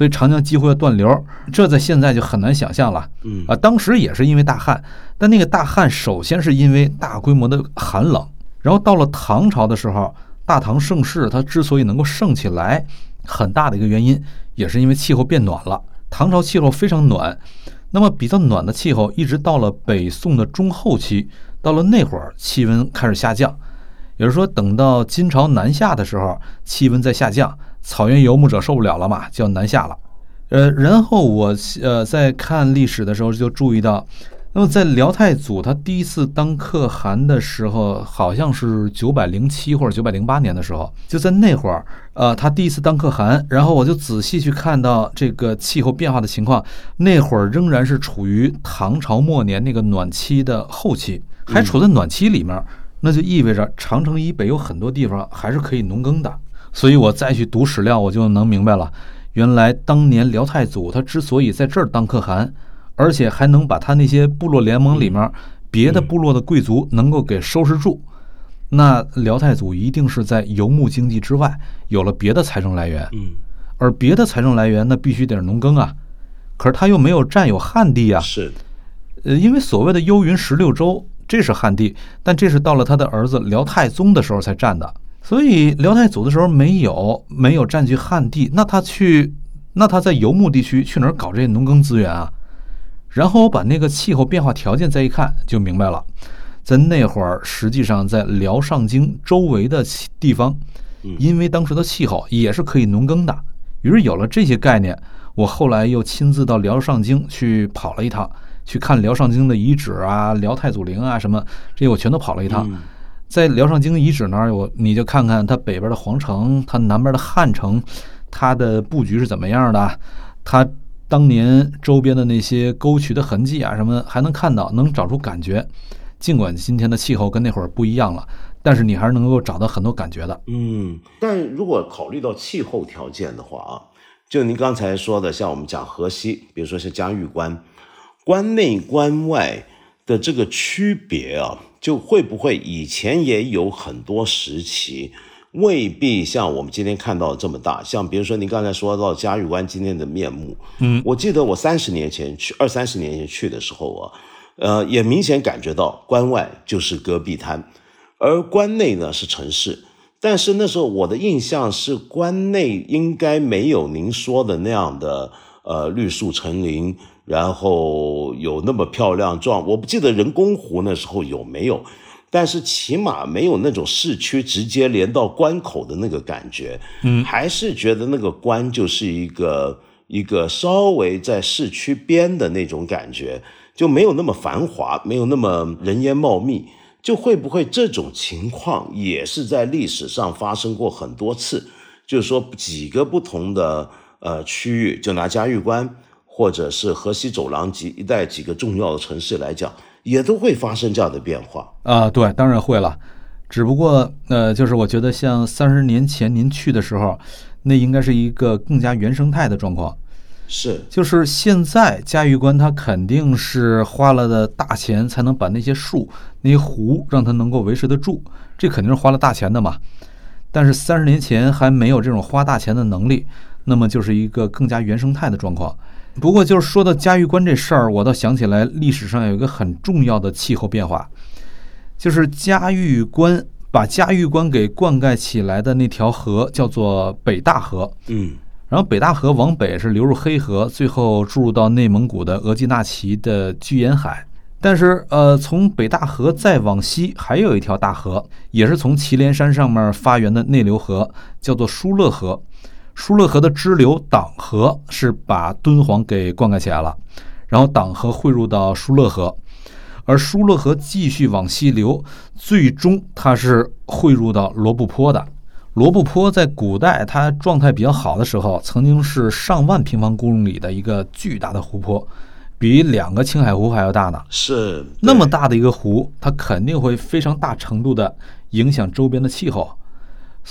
所以长江几乎要断流，这在现在就很难想象了。嗯啊，当时也是因为大旱，但那个大旱首先是因为大规模的寒冷，然后到了唐朝的时候，大唐盛世它之所以能够盛起来，很大的一个原因也是因为气候变暖了。唐朝气候非常暖，那么比较暖的气候一直到了北宋的中后期，到了那会儿气温开始下降，也就是说等到金朝南下的时候，气温在下降。草原游牧者受不了了嘛，就要南下了。呃，然后我呃在看历史的时候就注意到，那么在辽太祖他第一次当可汗的时候，好像是九百零七或者九百零八年的时候，就在那会儿，呃，他第一次当可汗，然后我就仔细去看到这个气候变化的情况，那会儿仍然是处于唐朝末年那个暖期的后期，还处在暖期里面，那就意味着长城以北有很多地方还是可以农耕的。所以我再去读史料，我就能明白了，原来当年辽太祖他之所以在这儿当可汗，而且还能把他那些部落联盟里面别的部落的贵族能够给收拾住，那辽太祖一定是在游牧经济之外有了别的财政来源。嗯，而别的财政来源那必须得是农耕啊，可是他又没有占有汉地啊。是，呃，因为所谓的幽云十六州，这是汉地，但这是到了他的儿子辽太宗的时候才占的。所以辽太祖的时候没有没有占据汉地，那他去那他在游牧地区去哪儿搞这些农耕资源啊？然后我把那个气候变化条件再一看，就明白了，在那会儿实际上在辽上京周围的地方，因为当时的气候也是可以农耕的。于是有了这些概念，我后来又亲自到辽上京去跑了一趟，去看辽上京的遗址啊、辽太祖陵啊什么这些，我全都跑了一趟。在辽上京遗址那儿，我你就看看它北边的皇城，它南边的汉城，它的布局是怎么样的？它当年周边的那些沟渠的痕迹啊，什么还能看到，能找出感觉。尽管今天的气候跟那会儿不一样了，但是你还是能够找到很多感觉的。嗯，但如果考虑到气候条件的话啊，就您刚才说的，像我们讲河西，比如说是嘉峪关，关内关外的这个区别啊。就会不会以前也有很多时期，未必像我们今天看到这么大。像比如说您刚才说到嘉峪关今天的面目，嗯，我记得我三十年前去，二三十年前去的时候啊，呃，也明显感觉到关外就是戈壁滩，而关内呢是城市。但是那时候我的印象是关内应该没有您说的那样的呃绿树成林。然后有那么漂亮壮，我不记得人工湖那时候有没有，但是起码没有那种市区直接连到关口的那个感觉，嗯，还是觉得那个关就是一个一个稍微在市区边的那种感觉，就没有那么繁华，没有那么人烟茂密，就会不会这种情况也是在历史上发生过很多次，就是说几个不同的呃区域，就拿嘉峪关。或者是河西走廊及一带几个重要的城市来讲，也都会发生这样的变化啊。对，当然会了。只不过，呃，就是我觉得像三十年前您去的时候，那应该是一个更加原生态的状况。是，就是现在嘉峪关它肯定是花了的大钱才能把那些树、那些湖让它能够维持得住，这肯定是花了大钱的嘛。但是三十年前还没有这种花大钱的能力，那么就是一个更加原生态的状况。不过，就是说到嘉峪关这事儿，我倒想起来历史上有一个很重要的气候变化，就是嘉峪关把嘉峪关给灌溉起来的那条河叫做北大河。嗯然后北大河往北是流入黑河，最后注入到内蒙古的额济纳旗的居延海。但是，呃，从北大河再往西还有一条大河，也是从祁连山上面发源的内流河，叫做疏勒河。疏勒河的支流党河是把敦煌给灌溉起来了，然后党河汇入到疏勒河，而疏勒河继续往西流，最终它是汇入到罗布泊的。罗布泊在古代它状态比较好的时候，曾经是上万平方公里的一个巨大的湖泊，比两个青海湖还要大呢。是那么大的一个湖，它肯定会非常大程度的影响周边的气候。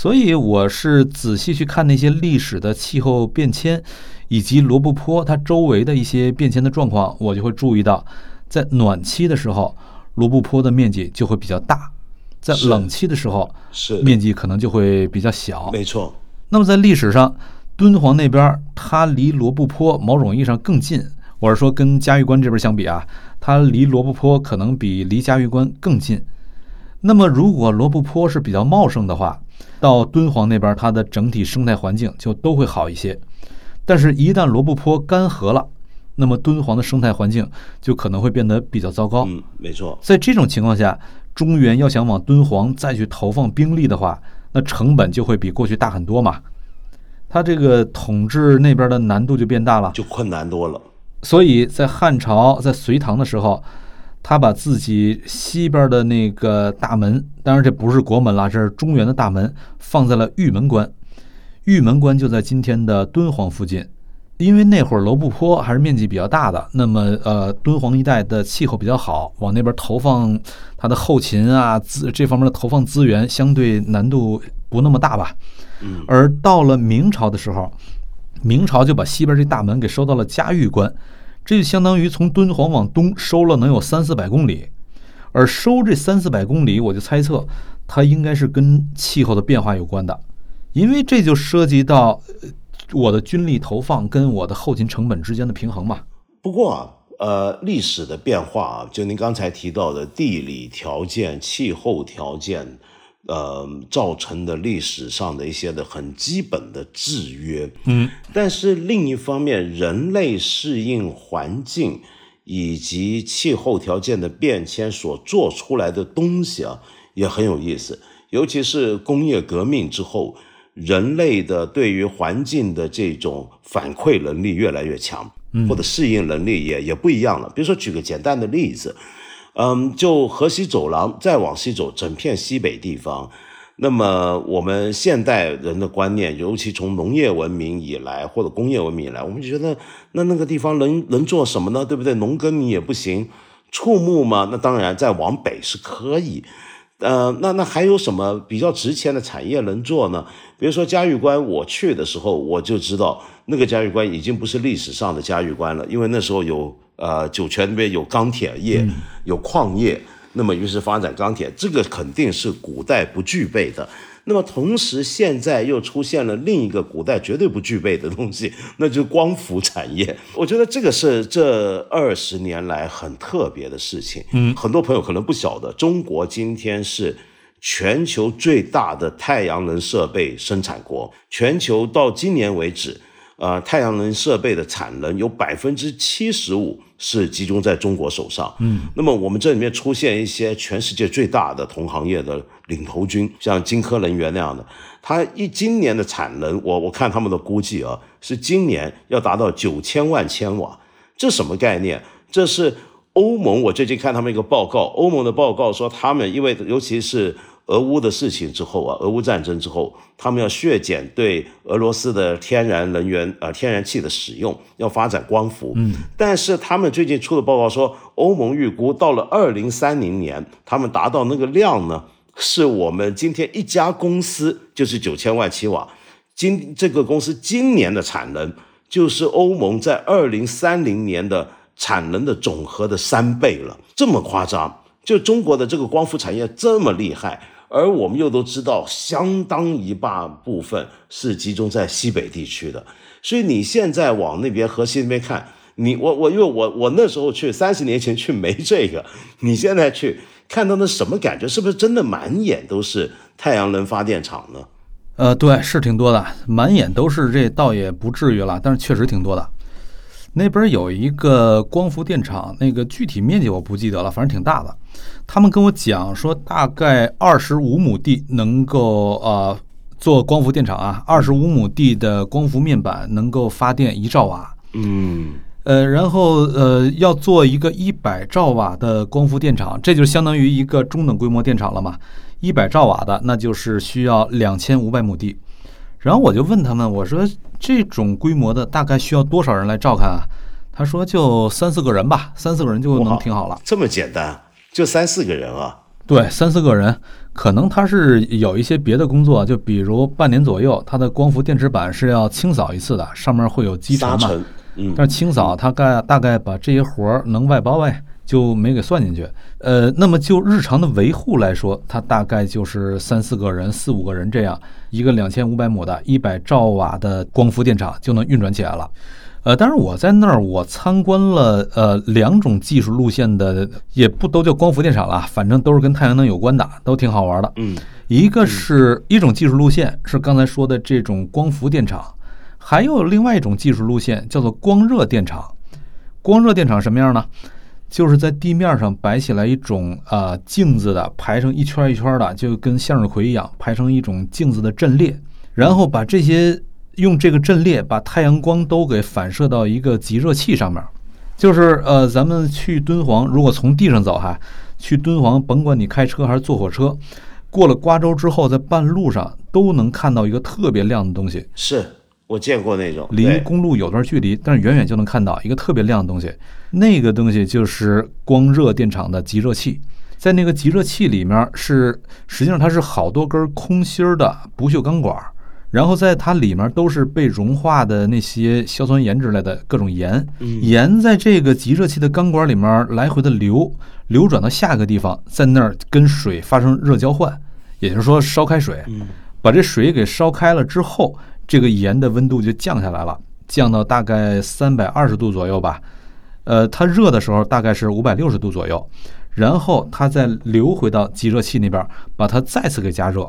所以我是仔细去看那些历史的气候变迁，以及罗布泊它周围的一些变迁的状况，我就会注意到，在暖期的时候，罗布泊的面积就会比较大；在冷期的时候，是面积可能就会比较小。没错，那么在历史上，敦煌那边儿它离罗布泊某种意义上更近。我是说，跟嘉峪关这边相比啊，它离罗布泊可能比离嘉峪关更近。那么，如果罗布泊是比较茂盛的话，到敦煌那边，它的整体生态环境就都会好一些。但是，一旦罗布泊干涸了，那么敦煌的生态环境就可能会变得比较糟糕。嗯，没错，在这种情况下，中原要想往敦煌再去投放兵力的话，那成本就会比过去大很多嘛。他这个统治那边的难度就变大了，就困难多了。所以在汉朝、在隋唐的时候，他把自己西边的那个大门，当然这不是国门了，这是中原的大门，放在了玉门关。玉门关就在今天的敦煌附近。因为那会儿罗布泊还是面积比较大的，那么呃，敦煌一带的气候比较好，往那边投放它的后勤啊资这方面的投放资源相对难度不那么大吧。嗯，而到了明朝的时候，明朝就把西边这大门给收到了嘉峪关，这就相当于从敦煌往东收了能有三四百公里。而收这三四百公里，我就猜测它应该是跟气候的变化有关的，因为这就涉及到我的军力投放跟我的后勤成本之间的平衡嘛。不过啊，呃，历史的变化，就您刚才提到的地理条件、气候条件，呃，造成的历史上的一些的很基本的制约。嗯，但是另一方面，人类适应环境以及气候条件的变迁所做出来的东西啊，也很有意思。尤其是工业革命之后，人类的对于环境的这种反馈能力越来越强，或者适应能力也也不一样了。比如说，举个简单的例子，嗯，就河西走廊再往西走，整片西北地方。那么我们现代人的观念，尤其从农业文明以来或者工业文明以来，我们就觉得那那个地方能能做什么呢？对不对？农耕你也不行，畜牧嘛，那当然再往北是可以。呃，那那还有什么比较值钱的产业能做呢？比如说嘉峪关，我去的时候我就知道，那个嘉峪关已经不是历史上的嘉峪关了，因为那时候有呃酒泉那边有钢铁业，有矿业，那么于是发展钢铁，这个肯定是古代不具备的。那么同时，现在又出现了另一个古代绝对不具备的东西，那就是光伏产业。我觉得这个是这二十年来很特别的事情。嗯，很多朋友可能不晓得，中国今天是全球最大的太阳能设备生产国，全球到今年为止。呃，太阳能设备的产能有百分之七十五是集中在中国手上。嗯，那么我们这里面出现一些全世界最大的同行业的领头军，像金科能源那样的，它一今年的产能，我我看他们的估计啊，是今年要达到九千万千瓦。这什么概念？这是欧盟，我最近看他们一个报告，欧盟的报告说，他们因为尤其是。俄乌的事情之后啊，俄乌战争之后，他们要削减对俄罗斯的天然能源呃天然气的使用，要发展光伏。嗯，但是他们最近出的报告说，欧盟预估到了二零三零年，他们达到那个量呢，是我们今天一家公司就是九千万千瓦，今这个公司今年的产能就是欧盟在二零三零年的产能的总和的三倍了，这么夸张。就中国的这个光伏产业这么厉害。而我们又都知道，相当一大部分是集中在西北地区的。所以你现在往那边河西那边看，你我我因为我我那时候去三十年前去没这个，你现在去看到那什么感觉？是不是真的满眼都是太阳能发电厂呢？呃，对，是挺多的，满眼都是这倒也不至于了，但是确实挺多的。那边有一个光伏电厂，那个具体面积我不记得了，反正挺大的。他们跟我讲说，大概二十五亩地能够呃做光伏电厂啊，二十五亩地的光伏面板能够发电一兆瓦。嗯，呃，然后呃要做一个一百兆瓦的光伏电厂，这就相当于一个中等规模电厂了嘛。一百兆瓦的，那就是需要两千五百亩地。然后我就问他们，我说这种规模的大概需要多少人来照看啊？他说就三四个人吧，三四个人就能挺好了。这么简单，就三四个人啊？对，三四个人，可能他是有一些别的工作，就比如半年左右，他的光伏电池板是要清扫一次的，上面会有积尘嘛。嗯。但是清扫他概大概把这些活儿能外包呗。就没给算进去，呃，那么就日常的维护来说，它大概就是三四个人、四五个人这样，一个两千五百亩的一百兆瓦的光伏电厂就能运转起来了。呃，但是我在那儿，我参观了呃两种技术路线的，也不都叫光伏电厂了，反正都是跟太阳能有关的，都挺好玩的。嗯，一个是一种技术路线是刚才说的这种光伏电厂，还有另外一种技术路线叫做光热电厂。光热电厂什么样呢？就是在地面上摆起来一种呃镜子的，排成一圈一圈的，就跟向日葵一样，排成一种镜子的阵列，然后把这些用这个阵列把太阳光都给反射到一个集热器上面。就是呃，咱们去敦煌，如果从地上走哈，去敦煌，甭管你开车还是坐火车，过了瓜州之后，在半路上都能看到一个特别亮的东西。是。我见过那种，离公路有段距离，但是远远就能看到一个特别亮的东西。那个东西就是光热电厂的集热器，在那个集热器里面是，实际上它是好多根空心儿的不锈钢管，然后在它里面都是被融化的那些硝酸盐之类的各种盐，盐在这个集热器的钢管里面来回的流，流转到下一个地方，在那儿跟水发生热交换，也就是说烧开水，把这水给烧开了之后。这个盐的温度就降下来了，降到大概三百二十度左右吧。呃，它热的时候大概是五百六十度左右，然后它再流回到集热器那边，把它再次给加热。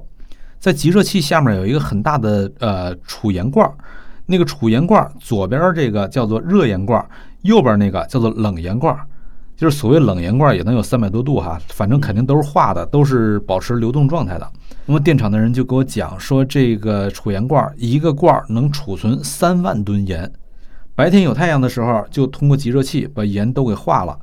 在集热器下面有一个很大的呃储盐罐，那个储盐罐左边这个叫做热盐罐，右边那个叫做冷盐罐。就是所谓冷盐罐也能有三百多度哈，反正肯定都是化的，都是保持流动状态的。那么电厂的人就给我讲说，这个储盐罐一个罐能储存三万吨盐。白天有太阳的时候，就通过集热器把盐都给化了，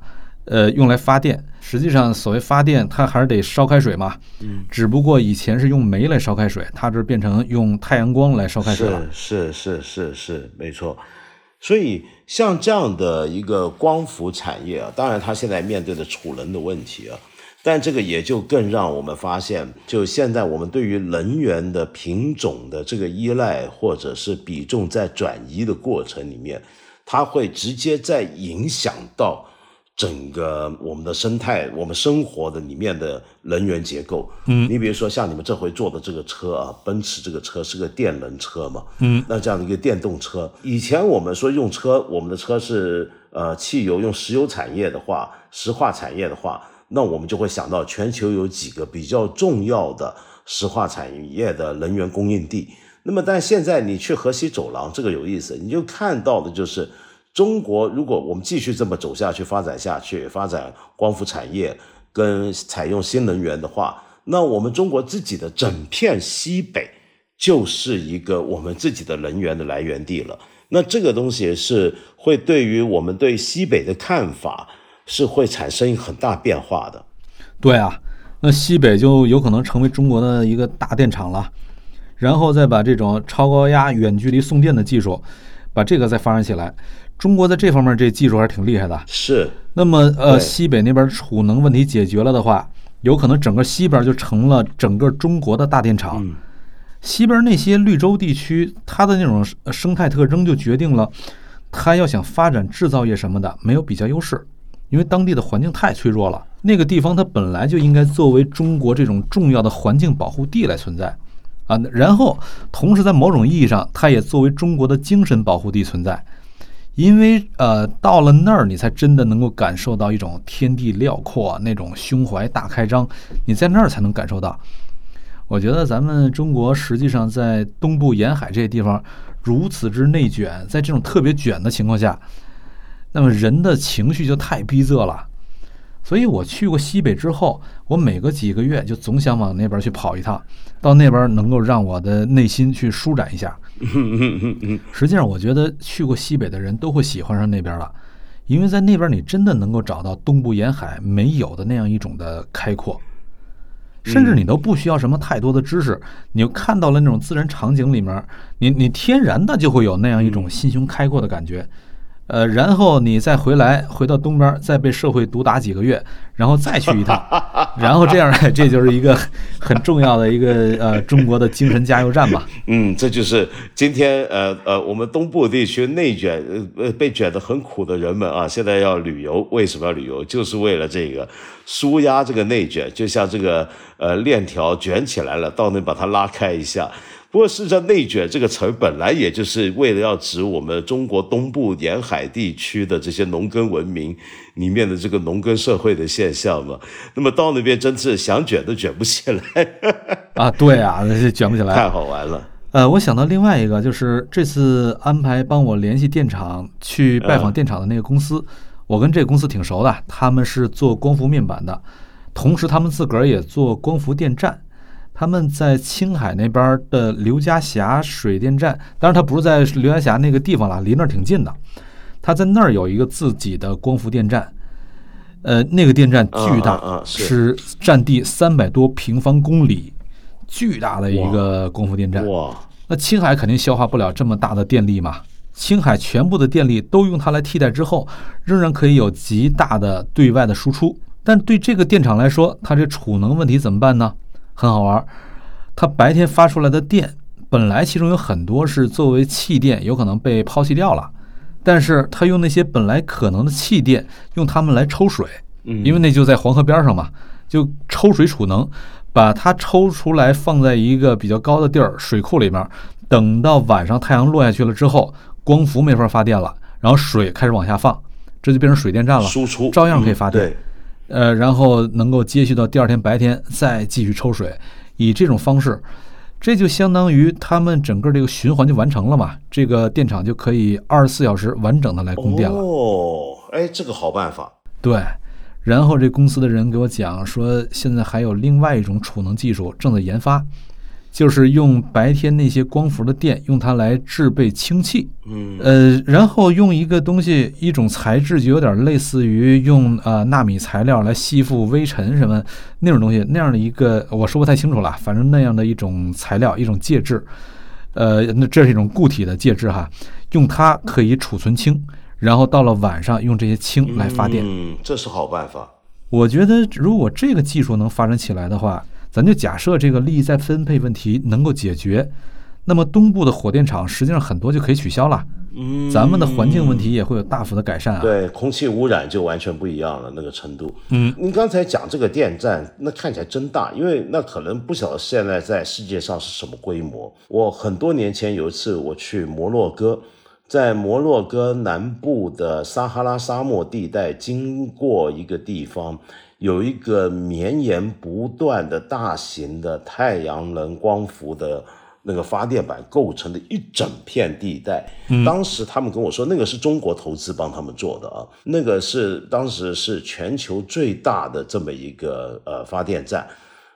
呃，用来发电。实际上，所谓发电，它还是得烧开水嘛。嗯。只不过以前是用煤来烧开水，它这变成用太阳光来烧开水了。是是是是是，没错。所以像这样的一个光伏产业啊，当然它现在面对的储能的问题啊。但这个也就更让我们发现，就现在我们对于能源的品种的这个依赖，或者是比重在转移的过程里面，它会直接在影响到整个我们的生态、我们生活的里面的能源结构。嗯，你比如说像你们这回坐的这个车啊，奔驰这个车是个电能车嘛，嗯，那这样的一个电动车，以前我们说用车，我们的车是呃汽油，用石油产业的话，石化产业的话。那我们就会想到全球有几个比较重要的石化产业的能源供应地。那么，但现在你去河西走廊，这个有意思，你就看到的就是中国，如果我们继续这么走下去、发展下去，发展光伏产业跟采用新能源的话，那我们中国自己的整片西北就是一个我们自己的能源的来源地了。那这个东西是会对于我们对西北的看法。是会产生很大变化的，对啊，那西北就有可能成为中国的一个大电厂了，然后再把这种超高压远距离送电的技术，把这个再发展起来，中国在这方面这技术还是挺厉害的。是，那么呃，西北那边储能问题解决了的话，有可能整个西边就成了整个中国的大电厂。西边那些绿洲地区，它的那种生态特征就决定了，它要想发展制造业什么的，没有比较优势。因为当地的环境太脆弱了，那个地方它本来就应该作为中国这种重要的环境保护地来存在啊，然后同时在某种意义上，它也作为中国的精神保护地存在，因为呃，到了那儿你才真的能够感受到一种天地辽阔，那种胸怀大开张，你在那儿才能感受到。我觉得咱们中国实际上在东部沿海这些地方如此之内卷，在这种特别卷的情况下，那么人的情绪就太逼仄了。所以我去过西北之后，我每隔几个月就总想往那边去跑一趟，到那边能够让我的内心去舒展一下。实际上，我觉得去过西北的人都会喜欢上那边了，因为在那边你真的能够找到东部沿海没有的那样一种的开阔，甚至你都不需要什么太多的知识，你就看到了那种自然场景里面，你你天然的就会有那样一种心胸开阔的感觉。呃，然后你再回来，回到东边，再被社会毒打几个月，然后再去一趟，然后这样，这就是一个很重要的一个呃中国的精神加油站吧。嗯，这就是今天呃呃我们东部地区内卷呃被卷得很苦的人们啊，现在要旅游，为什么要旅游？就是为了这个舒压这个内卷，就像这个呃链条卷起来了，到那把它拉开一下。不过，事实上，“内卷”这个词儿本来也就是为了要指我们中国东部沿海地区的这些农耕文明里面的这个农耕社会的现象嘛。那么到那边，真是想卷都卷不起来 啊！对啊，卷不起来，太好玩了。呃，我想到另外一个，就是这次安排帮我联系电厂去拜访电厂的那个公司，我跟这个公司挺熟的，他们是做光伏面板的，同时他们自个儿也做光伏电站。他们在青海那边的刘家峡水电站，当然他不是在刘家峡那个地方了，离那儿挺近的。他在那儿有一个自己的光伏电站，呃，那个电站巨大，是占地三百多平方公里，巨大的一个光伏电站。哇！那青海肯定消化不了这么大的电力嘛？青海全部的电力都用它来替代之后，仍然可以有极大的对外的输出。但对这个电厂来说，它这储能问题怎么办呢？很好玩，它白天发出来的电，本来其中有很多是作为气电，有可能被抛弃掉了，但是它用那些本来可能的气电，用它们来抽水，因为那就在黄河边上嘛，就抽水储能，把它抽出来放在一个比较高的地儿水库里面，等到晚上太阳落下去了之后，光伏没法发电了，然后水开始往下放，这就变成水电站了，输出照样可以发电。对。呃，然后能够接续到第二天白天再继续抽水，以这种方式，这就相当于他们整个这个循环就完成了嘛，这个电厂就可以二十四小时完整的来供电了。哦，哎，这个好办法。对，然后这公司的人给我讲说，现在还有另外一种储能技术正在研发。就是用白天那些光伏的电，用它来制备氢气，嗯，呃，然后用一个东西，一种材质就有点类似于用呃纳米材料来吸附微尘什么那种东西，那样的一个我说不太清楚了，反正那样的一种材料，一种介质，呃，那这是一种固体的介质哈，用它可以储存氢，然后到了晚上用这些氢来发电，嗯，这是好办法。我觉得如果这个技术能发展起来的话。咱就假设这个利益再分配问题能够解决，那么东部的火电厂实际上很多就可以取消了，嗯，咱们的环境问题也会有大幅的改善啊。对，空气污染就完全不一样了，那个程度。嗯，您刚才讲这个电站，那看起来真大，因为那可能不晓得现在在世界上是什么规模。我很多年前有一次我去摩洛哥，在摩洛哥南部的撒哈拉沙漠地带经过一个地方。有一个绵延不断的大型的太阳能光伏的那个发电板构成的一整片地带，当时他们跟我说，那个是中国投资帮他们做的啊，那个是当时是全球最大的这么一个呃发电站，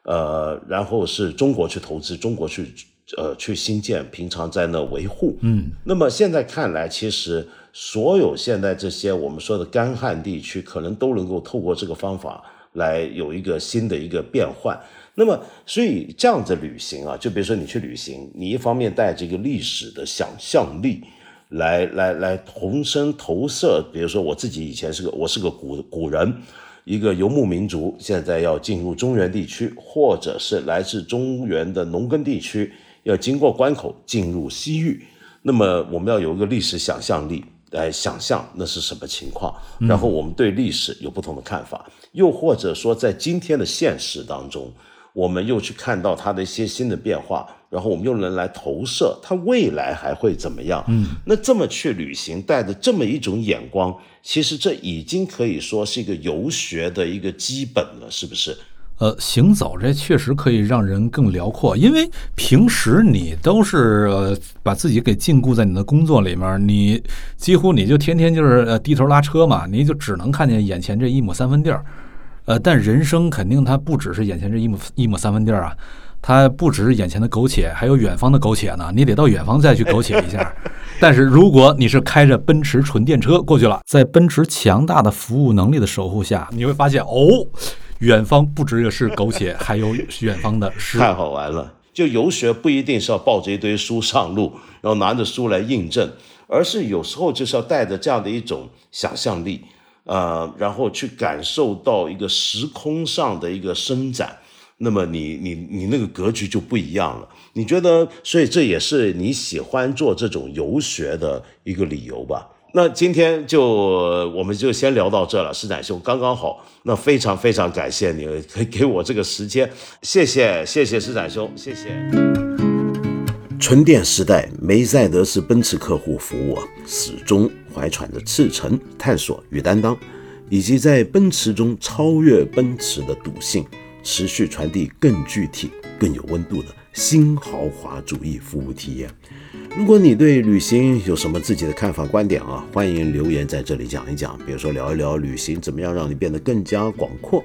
呃，然后是中国去投资，中国去呃去新建，平常在那维护，嗯，那么现在看来，其实。所有现在这些我们说的干旱地区，可能都能够透过这个方法来有一个新的一个变换。那么，所以这样子旅行啊，就比如说你去旅行，你一方面带着一个历史的想象力，来来来同声投射。比如说我自己以前是个我是个古古人，一个游牧民族，现在要进入中原地区，或者是来自中原的农耕地区，要经过关口进入西域。那么我们要有一个历史想象力。来想象那是什么情况，然后我们对历史有不同的看法，又或者说在今天的现实当中，我们又去看到它的一些新的变化，然后我们又能来投射它未来还会怎么样？嗯，那这么去旅行，带着这么一种眼光，其实这已经可以说是一个游学的一个基本了，是不是？呃，行走这确实可以让人更辽阔，因为平时你都是呃把自己给禁锢在你的工作里面，你几乎你就天天就是呃低头拉车嘛，你就只能看见眼前这一亩三分地儿。呃，但人生肯定它不只是眼前这一亩一亩三分地儿啊，它不只是眼前的苟且，还有远方的苟且呢。你得到远方再去苟且一下。但是如果你是开着奔驰纯电车过去了，在奔驰强大的服务能力的守护下，你会发现哦。远方不只是苟且，还有远方的诗。太好玩了！就游学不一定是要抱着一堆书上路，然后拿着书来印证，而是有时候就是要带着这样的一种想象力，呃，然后去感受到一个时空上的一个伸展。那么你你你那个格局就不一样了。你觉得？所以这也是你喜欢做这种游学的一个理由吧？那今天就我们就先聊到这了，施展兄刚刚好。那非常非常感谢你给给我这个时间，谢谢谢谢施展兄，谢谢。纯电时代，梅赛德斯奔驰客户服务啊，始终怀揣着赤诚、探索与担当，以及在奔驰中超越奔驰的笃信，持续传递更具体、更有温度的新豪华主义服务体验。如果你对旅行有什么自己的看法、观点啊，欢迎留言在这里讲一讲。比如说聊一聊旅行怎么样让你变得更加广阔。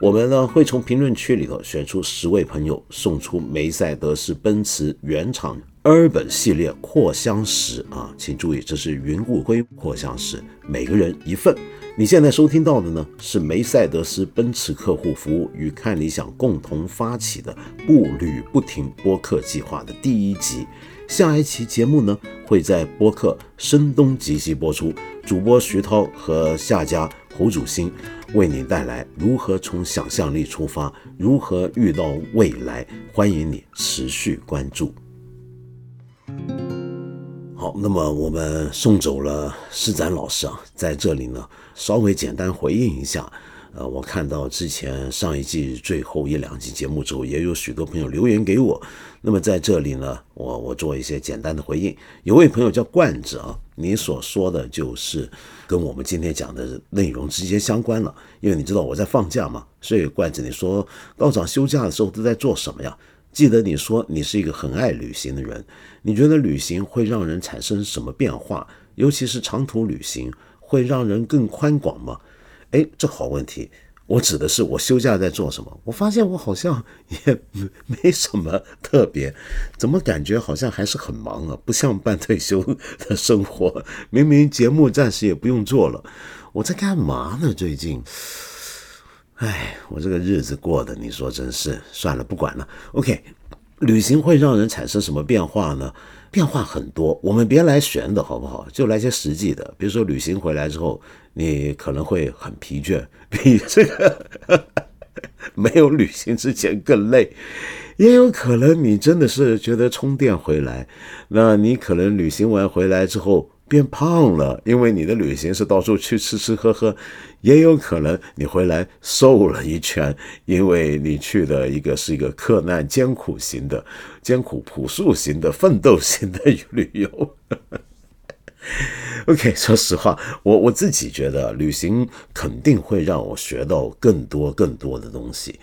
我们呢会从评论区里头选出十位朋友，送出梅赛德斯奔驰原厂 Urban 系列扩香石啊，请注意这是云雾灰扩香石，每个人一份。你现在收听到的呢是梅赛德斯奔驰客户服务与看理想共同发起的步履不停播客计划的第一集。下一期节目呢，会在播客《声东击西》播出，主播徐涛和下家侯主兴为你带来如何从想象力出发，如何遇到未来。欢迎你持续关注。好，那么我们送走了施展老师啊，在这里呢，稍微简单回应一下。呃，我看到之前上一季最后一两集节目之后，也有许多朋友留言给我。那么在这里呢，我我做一些简单的回应。有位朋友叫冠子啊，你所说的就是跟我们今天讲的内容直接相关了。因为你知道我在放假嘛，所以冠子你说道长休假的时候都在做什么呀？记得你说你是一个很爱旅行的人，你觉得旅行会让人产生什么变化？尤其是长途旅行会让人更宽广吗？哎，这好问题。我指的是我休假在做什么？我发现我好像也没什么特别，怎么感觉好像还是很忙啊？不像半退休的生活。明明节目暂时也不用做了，我在干嘛呢？最近，哎，我这个日子过的，你说真是算了，不管了。OK，旅行会让人产生什么变化呢？变化很多，我们别来悬的好不好？就来些实际的，比如说旅行回来之后。你可能会很疲倦，比这个没有旅行之前更累，也有可能你真的是觉得充电回来，那你可能旅行完回来之后变胖了，因为你的旅行是到处去吃吃喝喝，也有可能你回来瘦了一圈，因为你去的一个是一个克难艰苦型的、艰苦朴素型的、奋斗型的旅游。OK，说实话，我我自己觉得旅行肯定会让我学到更多更多的东西，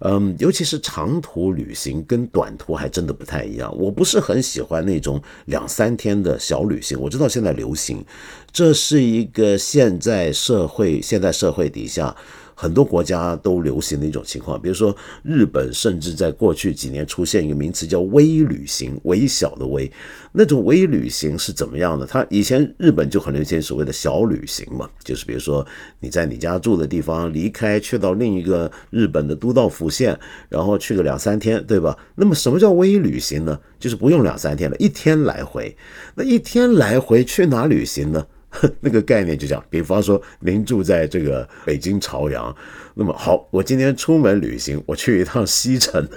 嗯，尤其是长途旅行跟短途还真的不太一样。我不是很喜欢那种两三天的小旅行。我知道现在流行，这是一个现在社会现在社会底下。很多国家都流行的一种情况，比如说日本，甚至在过去几年出现一个名词叫“微旅行”，微小的微。那种微旅行是怎么样的？它以前日本就很流行所谓的小旅行嘛，就是比如说你在你家住的地方离开，去到另一个日本的都道府县，然后去个两三天，对吧？那么什么叫微旅行呢？就是不用两三天了，一天来回。那一天来回去哪旅行呢？那个概念就这样，比方说您住在这个北京朝阳，那么好，我今天出门旅行，我去一趟西城，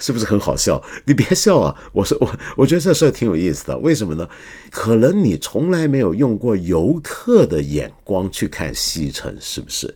是不是很好笑？你别笑啊！我说我我觉得这事儿挺有意思的，为什么呢？可能你从来没有用过游客的眼光去看西城，是不是？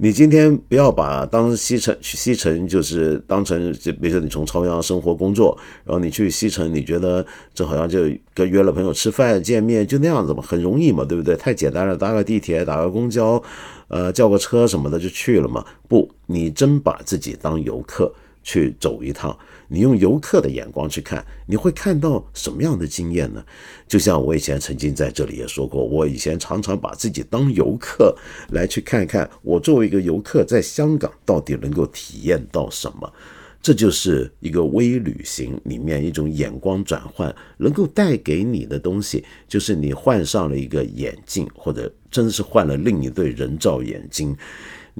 你今天不要把当西城去西城就是当成，就比如说你从朝阳生活工作，然后你去西城，你觉得这好像就跟约了朋友吃饭见面就那样子嘛，很容易嘛，对不对？太简单了，搭个地铁，打个公交，呃，叫个车什么的就去了嘛。不，你真把自己当游客去走一趟。你用游客的眼光去看，你会看到什么样的经验呢？就像我以前曾经在这里也说过，我以前常常把自己当游客来去看看，我作为一个游客在香港到底能够体验到什么。这就是一个微旅行里面一种眼光转换能够带给你的东西，就是你换上了一个眼镜，或者真是换了另一对人造眼睛。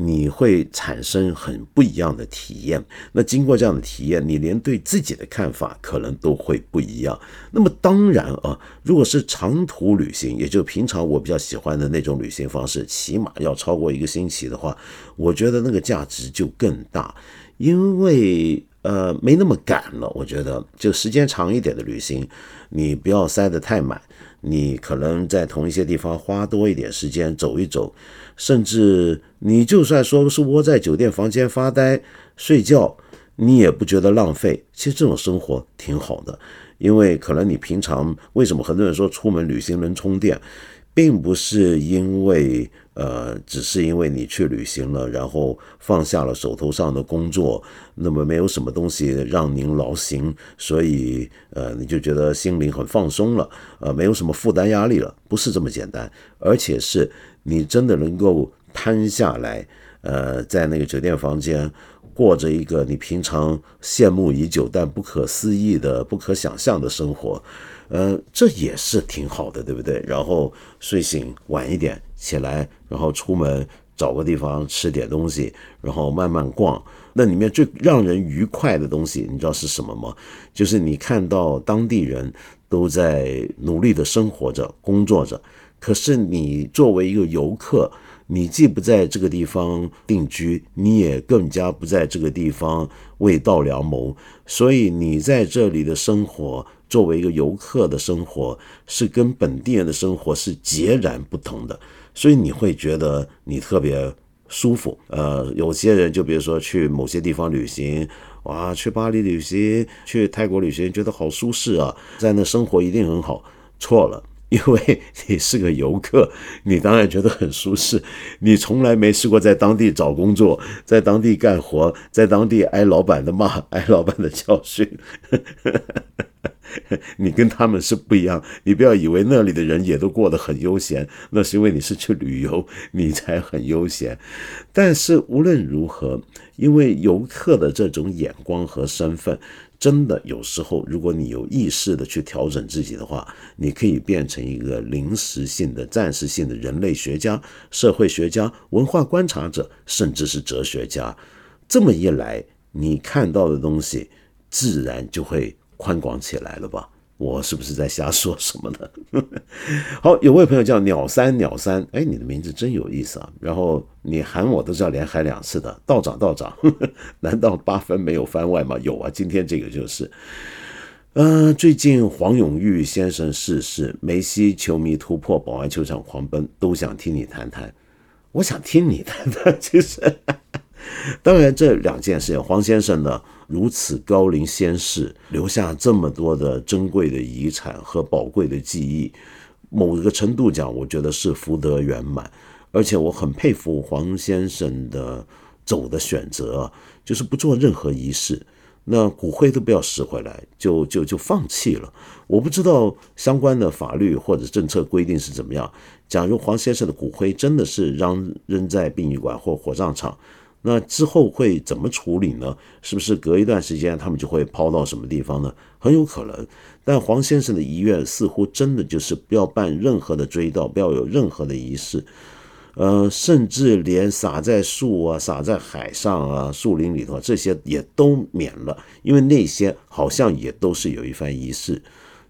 你会产生很不一样的体验。那经过这样的体验，你连对自己的看法可能都会不一样。那么当然啊，如果是长途旅行，也就平常我比较喜欢的那种旅行方式，起码要超过一个星期的话，我觉得那个价值就更大，因为呃没那么赶了。我觉得就时间长一点的旅行，你不要塞得太满，你可能在同一些地方花多一点时间走一走。甚至你就算说是窝在酒店房间发呆睡觉，你也不觉得浪费。其实这种生活挺好的，因为可能你平常为什么很多人说出门旅行能充电，并不是因为呃，只是因为你去旅行了，然后放下了手头上的工作，那么没有什么东西让您劳心，所以呃你就觉得心灵很放松了，呃没有什么负担压力了，不是这么简单，而且是。你真的能够摊下来，呃，在那个酒店房间过着一个你平常羡慕已久但不可思议的、不可想象的生活，呃，这也是挺好的，对不对？然后睡醒晚一点起来，然后出门找个地方吃点东西，然后慢慢逛。那里面最让人愉快的东西，你知道是什么吗？就是你看到当地人都在努力的生活着、工作着。可是你作为一个游客，你既不在这个地方定居，你也更加不在这个地方为道良谋，所以你在这里的生活，作为一个游客的生活，是跟本地人的生活是截然不同的，所以你会觉得你特别舒服。呃，有些人就比如说去某些地方旅行，哇，去巴黎旅行，去泰国旅行，觉得好舒适啊，在那生活一定很好，错了。因为你是个游客，你当然觉得很舒适。你从来没试过在当地找工作，在当地干活，在当地挨老板的骂，挨老板的教训。你跟他们是不一样。你不要以为那里的人也都过得很悠闲，那是因为你是去旅游，你才很悠闲。但是无论如何，因为游客的这种眼光和身份。真的有时候，如果你有意识的去调整自己的话，你可以变成一个临时性的、暂时性的人类学家、社会学家、文化观察者，甚至是哲学家。这么一来，你看到的东西自然就会宽广起来了吧。我是不是在瞎说什么呢？好，有位朋友叫鸟三鸟三，哎，你的名字真有意思啊！然后你喊我都是要连喊两次的，道长道长，难道八分没有番外吗？有啊，今天这个就是，呃，最近黄永玉先生逝世，梅西球迷突破保安球场狂奔，都想听你谈谈。我想听你谈谈，其实，当然这两件事，黄先生呢？如此高龄仙逝，留下这么多的珍贵的遗产和宝贵的记忆，某一个程度讲，我觉得是福德圆满。而且我很佩服黄先生的走的选择，就是不做任何仪式，那骨灰都不要拾回来，就就就放弃了。我不知道相关的法律或者政策规定是怎么样。假如黄先生的骨灰真的是扔扔在殡仪馆或火葬场。那之后会怎么处理呢？是不是隔一段时间他们就会抛到什么地方呢？很有可能。但黄先生的遗愿似乎真的就是不要办任何的追悼，不要有任何的仪式，呃，甚至连撒在树啊、撒在海上啊、树林里头这些也都免了，因为那些好像也都是有一番仪式。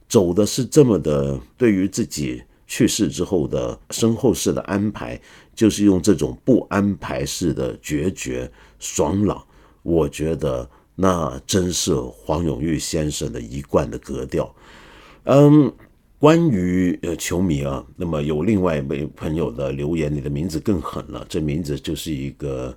走的是这么的，对于自己去世之后的身后事的安排。就是用这种不安排式的决绝爽朗，我觉得那真是黄永玉先生的一贯的格调。嗯，关于呃球迷啊，那么有另外一位朋友的留言，你的名字更狠了，这名字就是一个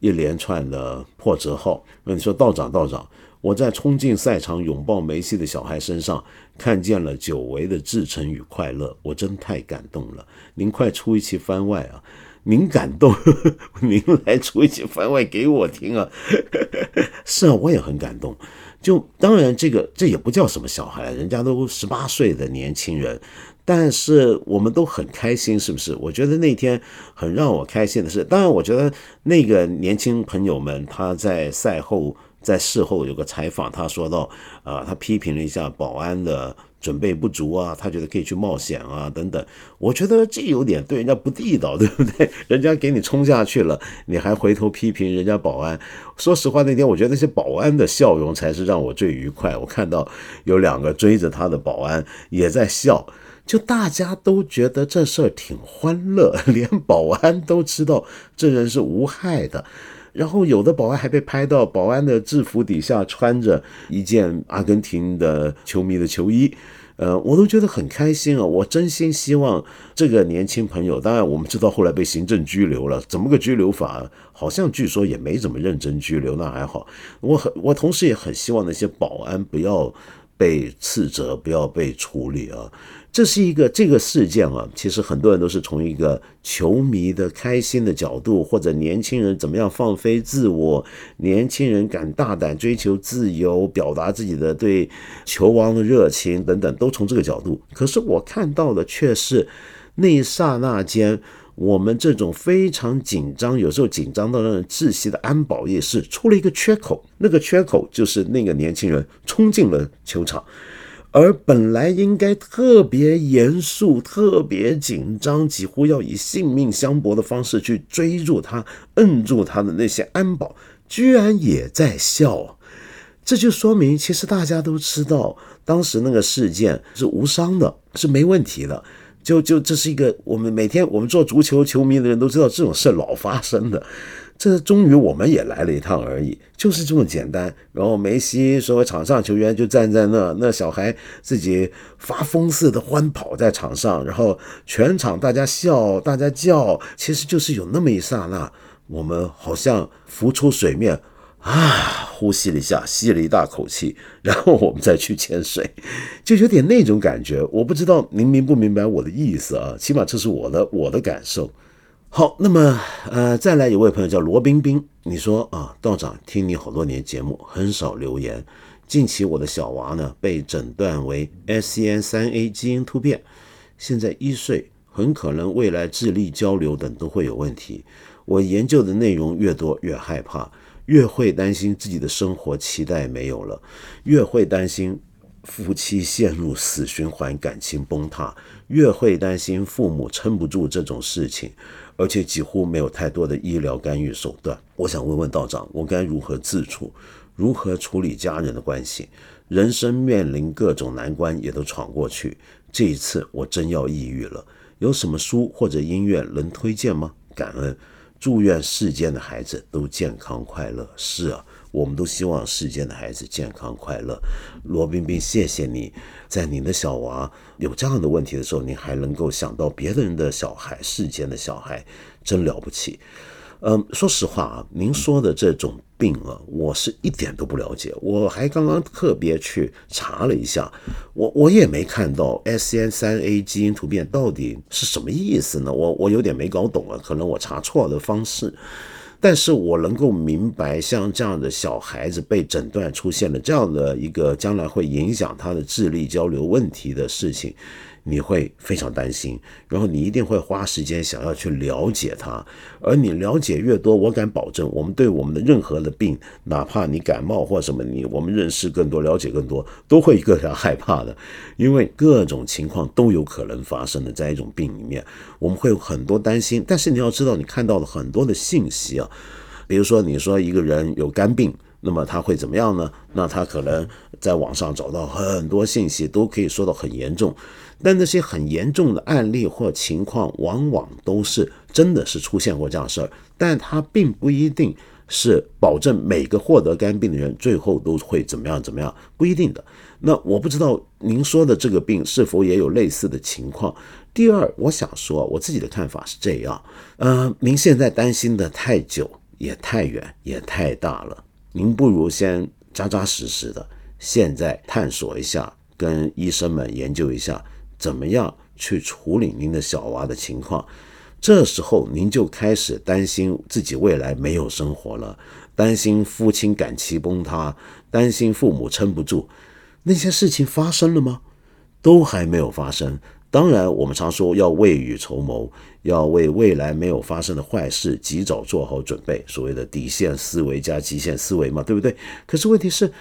一连串的破折号。那你说道长道长，我在冲进赛场拥抱梅西的小孩身上看见了久违的至诚与快乐，我真太感动了。您快出一期番外啊！您感动，您来出一期番外给我听啊！是啊，我也很感动。就当然，这个这也不叫什么小孩，人家都十八岁的年轻人，但是我们都很开心，是不是？我觉得那天很让我开心的是，当然，我觉得那个年轻朋友们他在赛后在事后有个采访，他说到啊，他批评了一下保安的。准备不足啊，他觉得可以去冒险啊，等等。我觉得这有点对人家不地道，对不对？人家给你冲下去了，你还回头批评人家保安。说实话，那天我觉得那些保安的笑容才是让我最愉快。我看到有两个追着他的保安也在笑，就大家都觉得这事儿挺欢乐，连保安都知道这人是无害的。然后有的保安还被拍到保安的制服底下穿着一件阿根廷的球迷的球衣，呃，我都觉得很开心啊！我真心希望这个年轻朋友，当然我们知道后来被行政拘留了，怎么个拘留法？好像据说也没怎么认真拘留，那还好。我很我同时也很希望那些保安不要被斥责，不要被处理啊。这是一个这个事件啊，其实很多人都是从一个球迷的开心的角度，或者年轻人怎么样放飞自我，年轻人敢大胆追求自由，表达自己的对球王的热情等等，都从这个角度。可是我看到的却是那一刹那间，我们这种非常紧张，有时候紧张到让人窒息的安保意识出了一个缺口，那个缺口就是那个年轻人冲进了球场。而本来应该特别严肃、特别紧张，几乎要以性命相搏的方式去追住他、摁住他的那些安保，居然也在笑。这就说明，其实大家都知道，当时那个事件是无伤的，是没问题的。就就这是一个我们每天我们做足球球迷的人都知道，这种事老发生的。这终于我们也来了一趟而已，就是这么简单。然后梅西所谓场上球员就站在那，那小孩自己发疯似的欢跑在场上，然后全场大家笑，大家叫，其实就是有那么一刹那，我们好像浮出水面啊，呼吸了一下，吸了一大口气，然后我们再去潜水，就有点那种感觉。我不知道您明不明白我的意思啊？起码这是我的我的感受。好，那么呃，再来一位朋友叫罗冰冰，你说啊，道长听你好多年节目，很少留言。近期我的小娃呢被诊断为 SCN 三 A 基因突变，现在一岁，很可能未来智力交流等都会有问题。我研究的内容越多越害怕，越会担心自己的生活期待没有了，越会担心夫妻陷入死循环，感情崩塌，越会担心父母撑不住这种事情。而且几乎没有太多的医疗干预手段。我想问问道长，我该如何自处？如何处理家人的关系？人生面临各种难关，也都闯过去。这一次我真要抑郁了，有什么书或者音乐能推荐吗？感恩，祝愿世间的孩子都健康快乐。是啊。我们都希望世间的孩子健康快乐。罗冰冰，谢谢你，在你的小娃有这样的问题的时候，你还能够想到别人的小孩，世间的小孩，真了不起。嗯，说实话啊，您说的这种病啊，我是一点都不了解。我还刚刚特别去查了一下，我我也没看到 S N 三 A 基因突变到底是什么意思呢？我我有点没搞懂啊，可能我查错了方式。但是我能够明白，像这样的小孩子被诊断出现了这样的一个将来会影响他的智力交流问题的事情。你会非常担心，然后你一定会花时间想要去了解它，而你了解越多，我敢保证，我们对我们的任何的病，哪怕你感冒或什么，你我们认识更多，了解更多，都会更加害怕的，因为各种情况都有可能发生的，在一种病里面，我们会有很多担心。但是你要知道，你看到了很多的信息啊，比如说你说一个人有肝病。那么他会怎么样呢？那他可能在网上找到很多信息，都可以说到很严重。但那些很严重的案例或情况，往往都是真的是出现过这样事儿，但它并不一定是保证每个获得肝病的人最后都会怎么样怎么样，不一定的。那我不知道您说的这个病是否也有类似的情况。第二，我想说我自己的看法是这样，呃，您现在担心的太久，也太远，也太大了。您不如先扎扎实实的，现在探索一下，跟医生们研究一下，怎么样去处理您的小娃的情况。这时候您就开始担心自己未来没有生活了，担心父亲感情崩塌，担心父母撑不住。那些事情发生了吗？都还没有发生。当然，我们常说要未雨绸缪，要为未来没有发生的坏事及早做好准备，所谓的底线思维加极限思维嘛，对不对？可是问题是。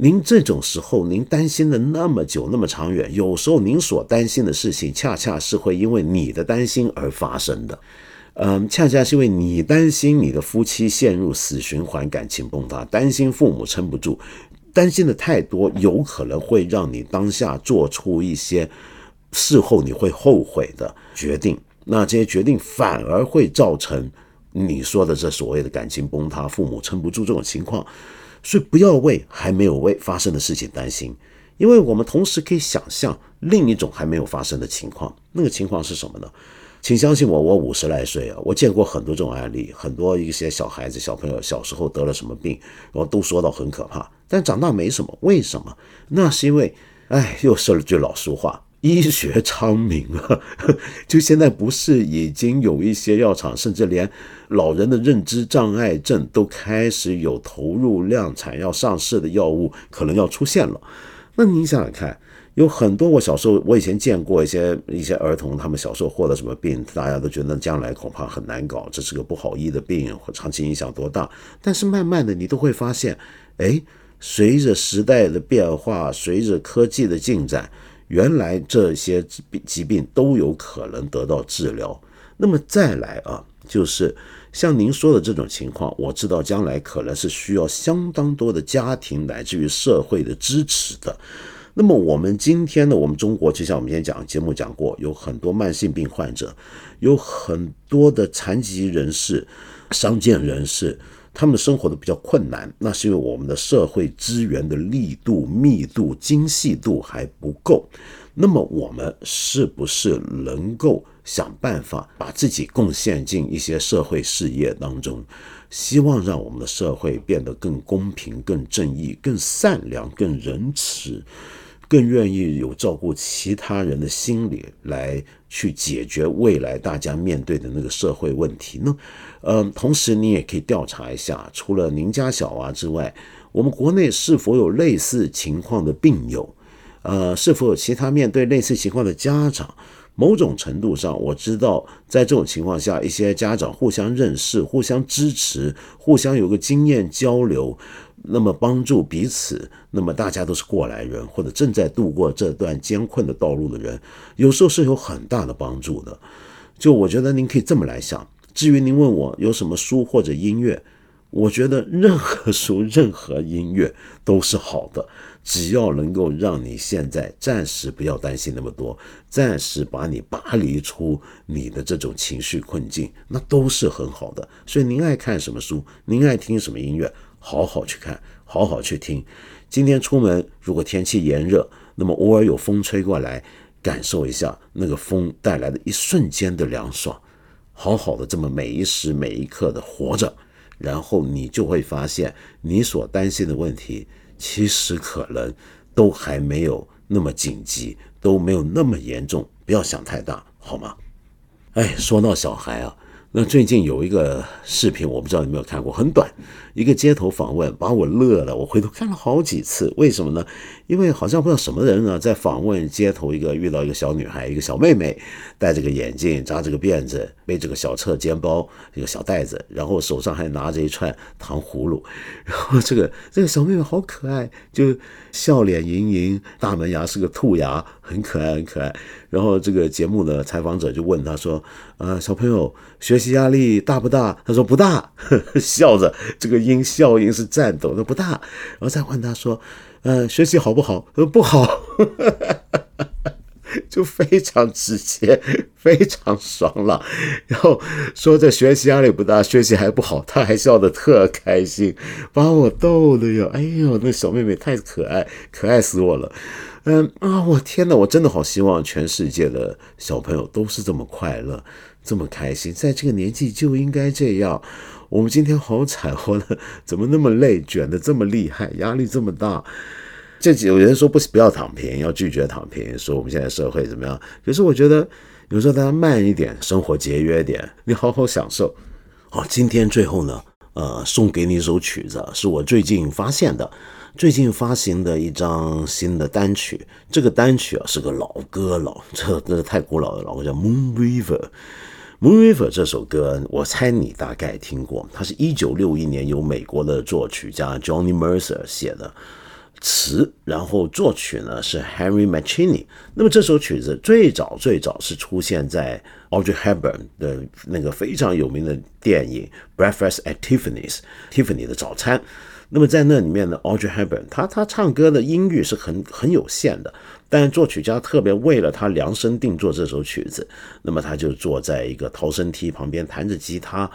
您这种时候，您担心的那么久、那么长远，有时候您所担心的事情，恰恰是会因为你的担心而发生的。嗯，恰恰是因为你担心你的夫妻陷入死循环、感情崩塌，担心父母撑不住，担心的太多，有可能会让你当下做出一些事后你会后悔的决定。那这些决定反而会造成你说的这所谓的感情崩塌、父母撑不住这种情况。所以不要为还没有为发生的事情担心，因为我们同时可以想象另一种还没有发生的情况。那个情况是什么呢？请相信我，我五十来岁啊，我见过很多这种案例，很多一些小孩子、小朋友小时候得了什么病，然后都说到很可怕，但长大没什么。为什么？那是因为，哎，又说了句老俗话。医学昌明啊，就现在不是已经有一些药厂，甚至连老人的认知障碍症都开始有投入量产要上市的药物，可能要出现了。那您想想看，有很多我小时候我以前见过一些一些儿童，他们小时候获得什么病，大家都觉得将来恐怕很难搞，这是个不好医的病，或长期影响多大。但是慢慢的，你都会发现，哎，随着时代的变化，随着科技的进展。原来这些疾病都有可能得到治疗。那么再来啊，就是像您说的这种情况，我知道将来可能是需要相当多的家庭乃至于社会的支持的。那么我们今天呢，我们中国就像我们今天讲节目讲过，有很多慢性病患者，有很多的残疾人士、伤健人士。他们生活的比较困难，那是因为我们的社会资源的力度、密度、精细度还不够。那么，我们是不是能够想办法把自己贡献进一些社会事业当中，希望让我们的社会变得更公平、更正义、更善良、更仁慈？更愿意有照顾其他人的心理来去解决未来大家面对的那个社会问题呢？嗯，同时你也可以调查一下，除了您家小娃之外，我们国内是否有类似情况的病友？呃，是否有其他面对类似情况的家长？某种程度上，我知道在这种情况下，一些家长互相认识、互相支持、互相有个经验交流。那么帮助彼此，那么大家都是过来人，或者正在度过这段艰困的道路的人，有时候是有很大的帮助的。就我觉得您可以这么来想。至于您问我有什么书或者音乐，我觉得任何书、任何音乐都是好的，只要能够让你现在暂时不要担心那么多，暂时把你拔离出你的这种情绪困境，那都是很好的。所以您爱看什么书，您爱听什么音乐。好好去看，好好去听。今天出门，如果天气炎热，那么偶尔有风吹过来，感受一下那个风带来的一瞬间的凉爽。好好的这么每一时每一刻的活着，然后你就会发现，你所担心的问题，其实可能都还没有那么紧急，都没有那么严重。不要想太大，好吗？哎，说到小孩啊。那最近有一个视频，我不知道你有没有看过，很短，一个街头访问，把我乐了。我回头看了好几次，为什么呢？因为好像不知道什么人呢，在访问街头一个遇到一个小女孩，一个小妹妹，戴着个眼镜，扎着个辫子，背着个小侧肩包，一个小袋子，然后手上还拿着一串糖葫芦，然后这个这个小妹妹好可爱，就笑脸盈盈，大门牙是个兔牙，很可爱，很可爱。然后这个节目的采访者就问他说：“呃，小朋友学习压力大不大？”他说：“不大。”呵 呵笑着，这个音笑音是颤抖的，不大。然后再问他说：“呃，学习好不好？”他说，不好。就非常直接，非常爽朗。然后说这学习压力不大，学习还不好，他还笑得特开心，把我逗的哟。哎呦，那小妹妹太可爱，可爱死我了。嗯啊，我天哪，我真的好希望全世界的小朋友都是这么快乐，这么开心，在这个年纪就应该这样。我们今天好惨，活的怎么那么累，卷的这么厉害，压力这么大。这几有人说不不要躺平，要拒绝躺平，说我们现在社会怎么样？可是我觉得有时候大家慢一点，生活节约点，你好好享受。好，今天最后呢，呃，送给你一首曲子，是我最近发现的，最近发行的一张新的单曲。这个单曲啊是个老歌，了 这这太古老的老歌，叫《Moon River》。《Moon River》这首歌，我猜你大概听过，它是一九六一年由美国的作曲家 Johnny Mercer 写的。词，然后作曲呢是 Henry Mancini。那么这首曲子最早最早是出现在 Audrey Hepburn 的那个非常有名的电影《Breakfast at Tiffany's》，Tiffany 的早餐。那么在那里面呢，Audrey Hepburn 他他唱歌的音域是很很有限的，但作曲家特别为了他量身定做这首曲子，那么他就坐在一个逃生梯旁边弹着吉他。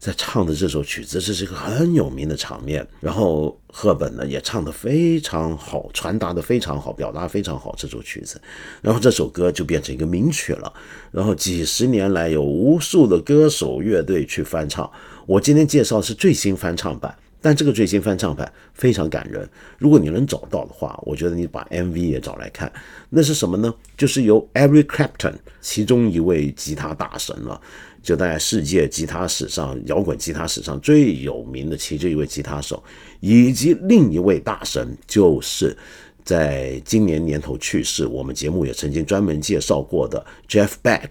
在唱的这首曲子，这是一个很有名的场面。然后赫本呢也唱得非常好，传达的非常好，表达非常好这首曲子。然后这首歌就变成一个名曲了。然后几十年来有无数的歌手乐队去翻唱。我今天介绍是最新翻唱版，但这个最新翻唱版非常感人。如果你能找到的话，我觉得你把 MV 也找来看。那是什么呢？就是由 Eric Clapton 其中一位吉他大神了。就在世界吉他史上，摇滚吉他史上最有名的其中一位吉他手，以及另一位大神，就是在今年年头去世，我们节目也曾经专门介绍过的 Jeff Beck。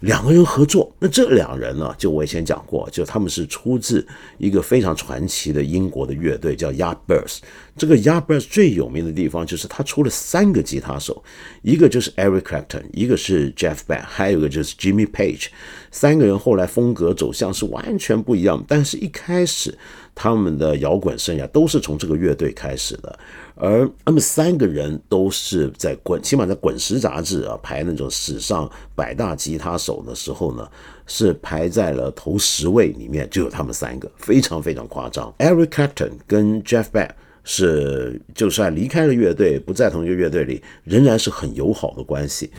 两个人合作，那这两人呢？就我以前讲过，就他们是出自一个非常传奇的英国的乐队，叫 Yardbirds。这个 Yardbirds 最有名的地方就是他出了三个吉他手，一个就是 Eric Clapton，一个是 Jeff Beck，还有一个就是 Jimmy Page。三个人后来风格走向是完全不一样，但是一开始他们的摇滚生涯都是从这个乐队开始的。而他们三个人都是在滚，起码在《滚石》杂志啊排那种史上百大吉他手的时候呢，是排在了头十位里面，就有他们三个，非常非常夸张。Eric Clapton 跟 Jeff Beck 是就算离开了乐队，不在同一个乐队里，仍然是很友好的关系。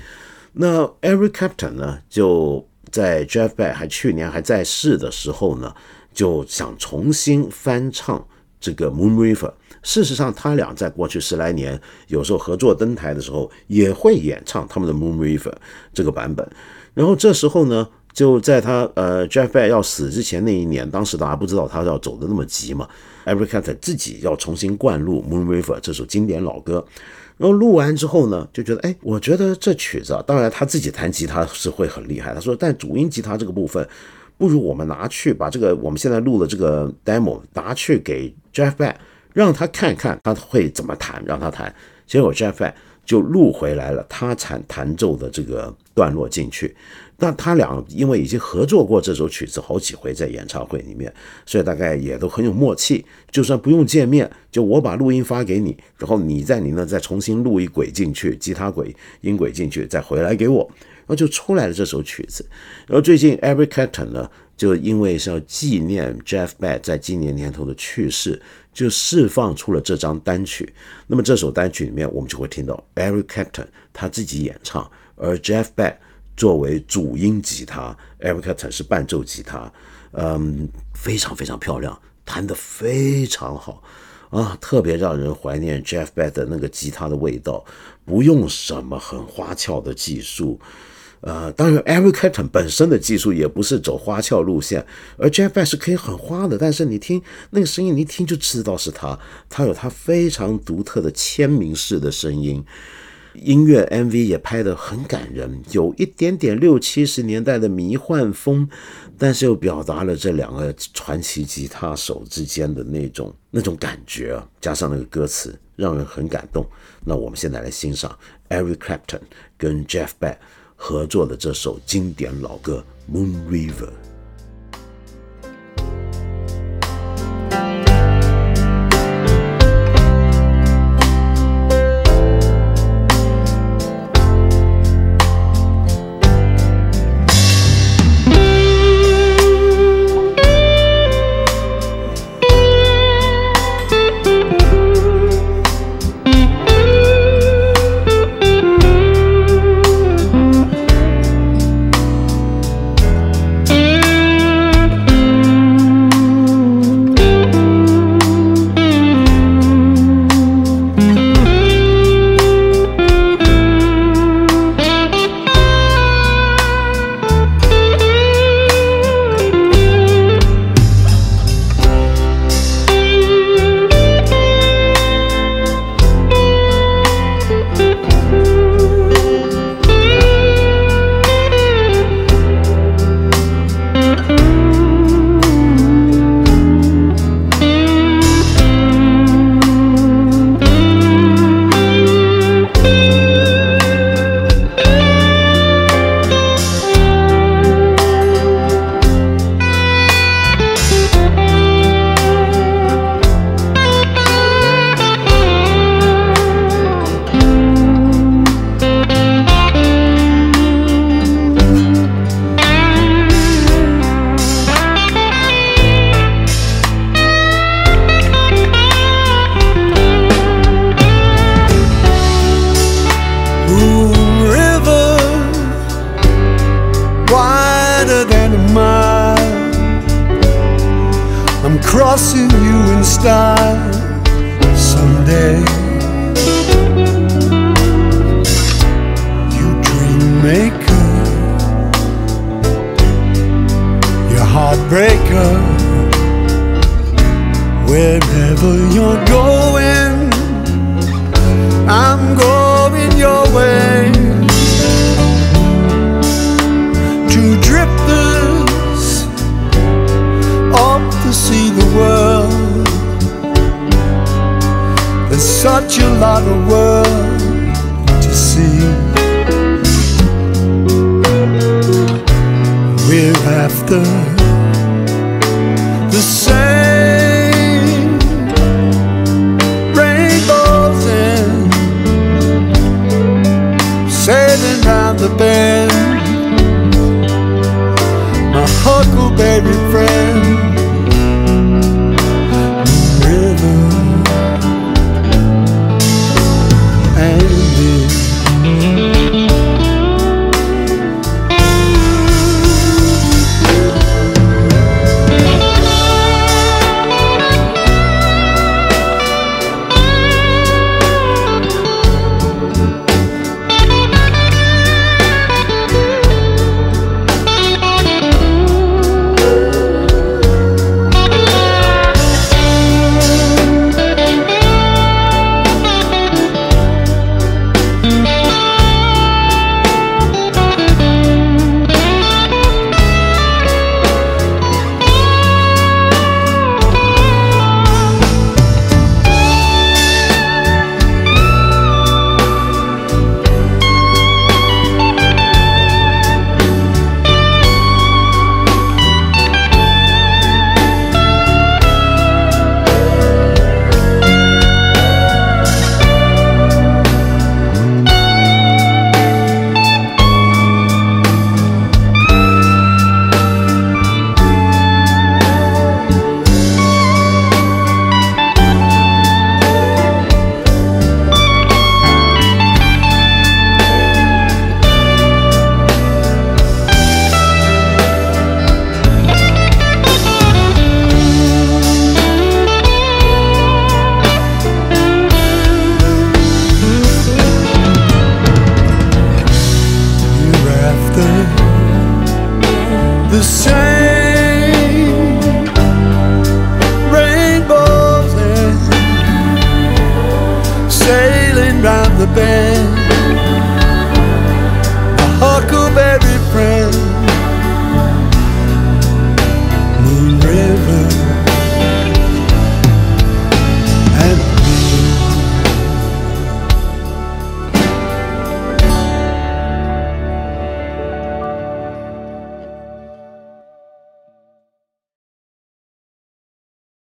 那 Eric Clapton 呢，就在 Jeff Beck 还去年还在世的时候呢，就想重新翻唱这个 Moon River。事实上，他俩在过去十来年，有时候合作登台的时候，也会演唱他们的《Moon River》这个版本。然后这时候呢，就在他呃 Jeff Beck 要死之前那一年，当时大家不知道他要走的那么急嘛 e v e r c a t 自己要重新灌录《Moon River》这首经典老歌。然后录完之后呢，就觉得，哎，我觉得这曲子，啊，当然他自己弹吉他是会很厉害。他说，但主音吉他这个部分，不如我们拿去把这个我们现在录的这个 demo 拿去给 Jeff Beck。让他看看他会怎么弹，让他弹。结果 Jeff Be 就录回来了他弹弹奏的这个段落进去。那他俩因为已经合作过这首曲子好几回在演唱会里面，所以大概也都很有默契。就算不用见面，就我把录音发给你，然后你在你那再重新录一轨进去，吉他轨音轨进去，再回来给我，然后就出来了这首曲子。然后最近 Eric Clapton 呢，就因为是要纪念 Jeff Beck 在今年年头的去世。就释放出了这张单曲，那么这首单曲里面，我们就会听到 Eric Clapton 他自己演唱，而 Jeff Beck 作为主音吉他，Eric Clapton 是伴奏吉他，嗯，非常非常漂亮，弹得非常好啊，特别让人怀念 Jeff Beck 的那个吉他的味道，不用什么很花俏的技术。呃，当然，Eric Clapton 本身的技术也不是走花俏路线，而 Jeff Beck 是可以很花的。但是你听那个声音，你一听就知道是他，他有他非常独特的签名式的声音。音乐 MV 也拍得很感人，有一点点六七十年代的迷幻风，但是又表达了这两个传奇吉他手之间的那种那种感觉啊，加上那个歌词，让人很感动。那我们现在来欣赏 Eric Clapton 跟 Jeff Beck。合作的这首经典老歌《Moon River》。There's such a lot of world to see. We're after the same rainbows and sailing round the bend. My huckleberry friend.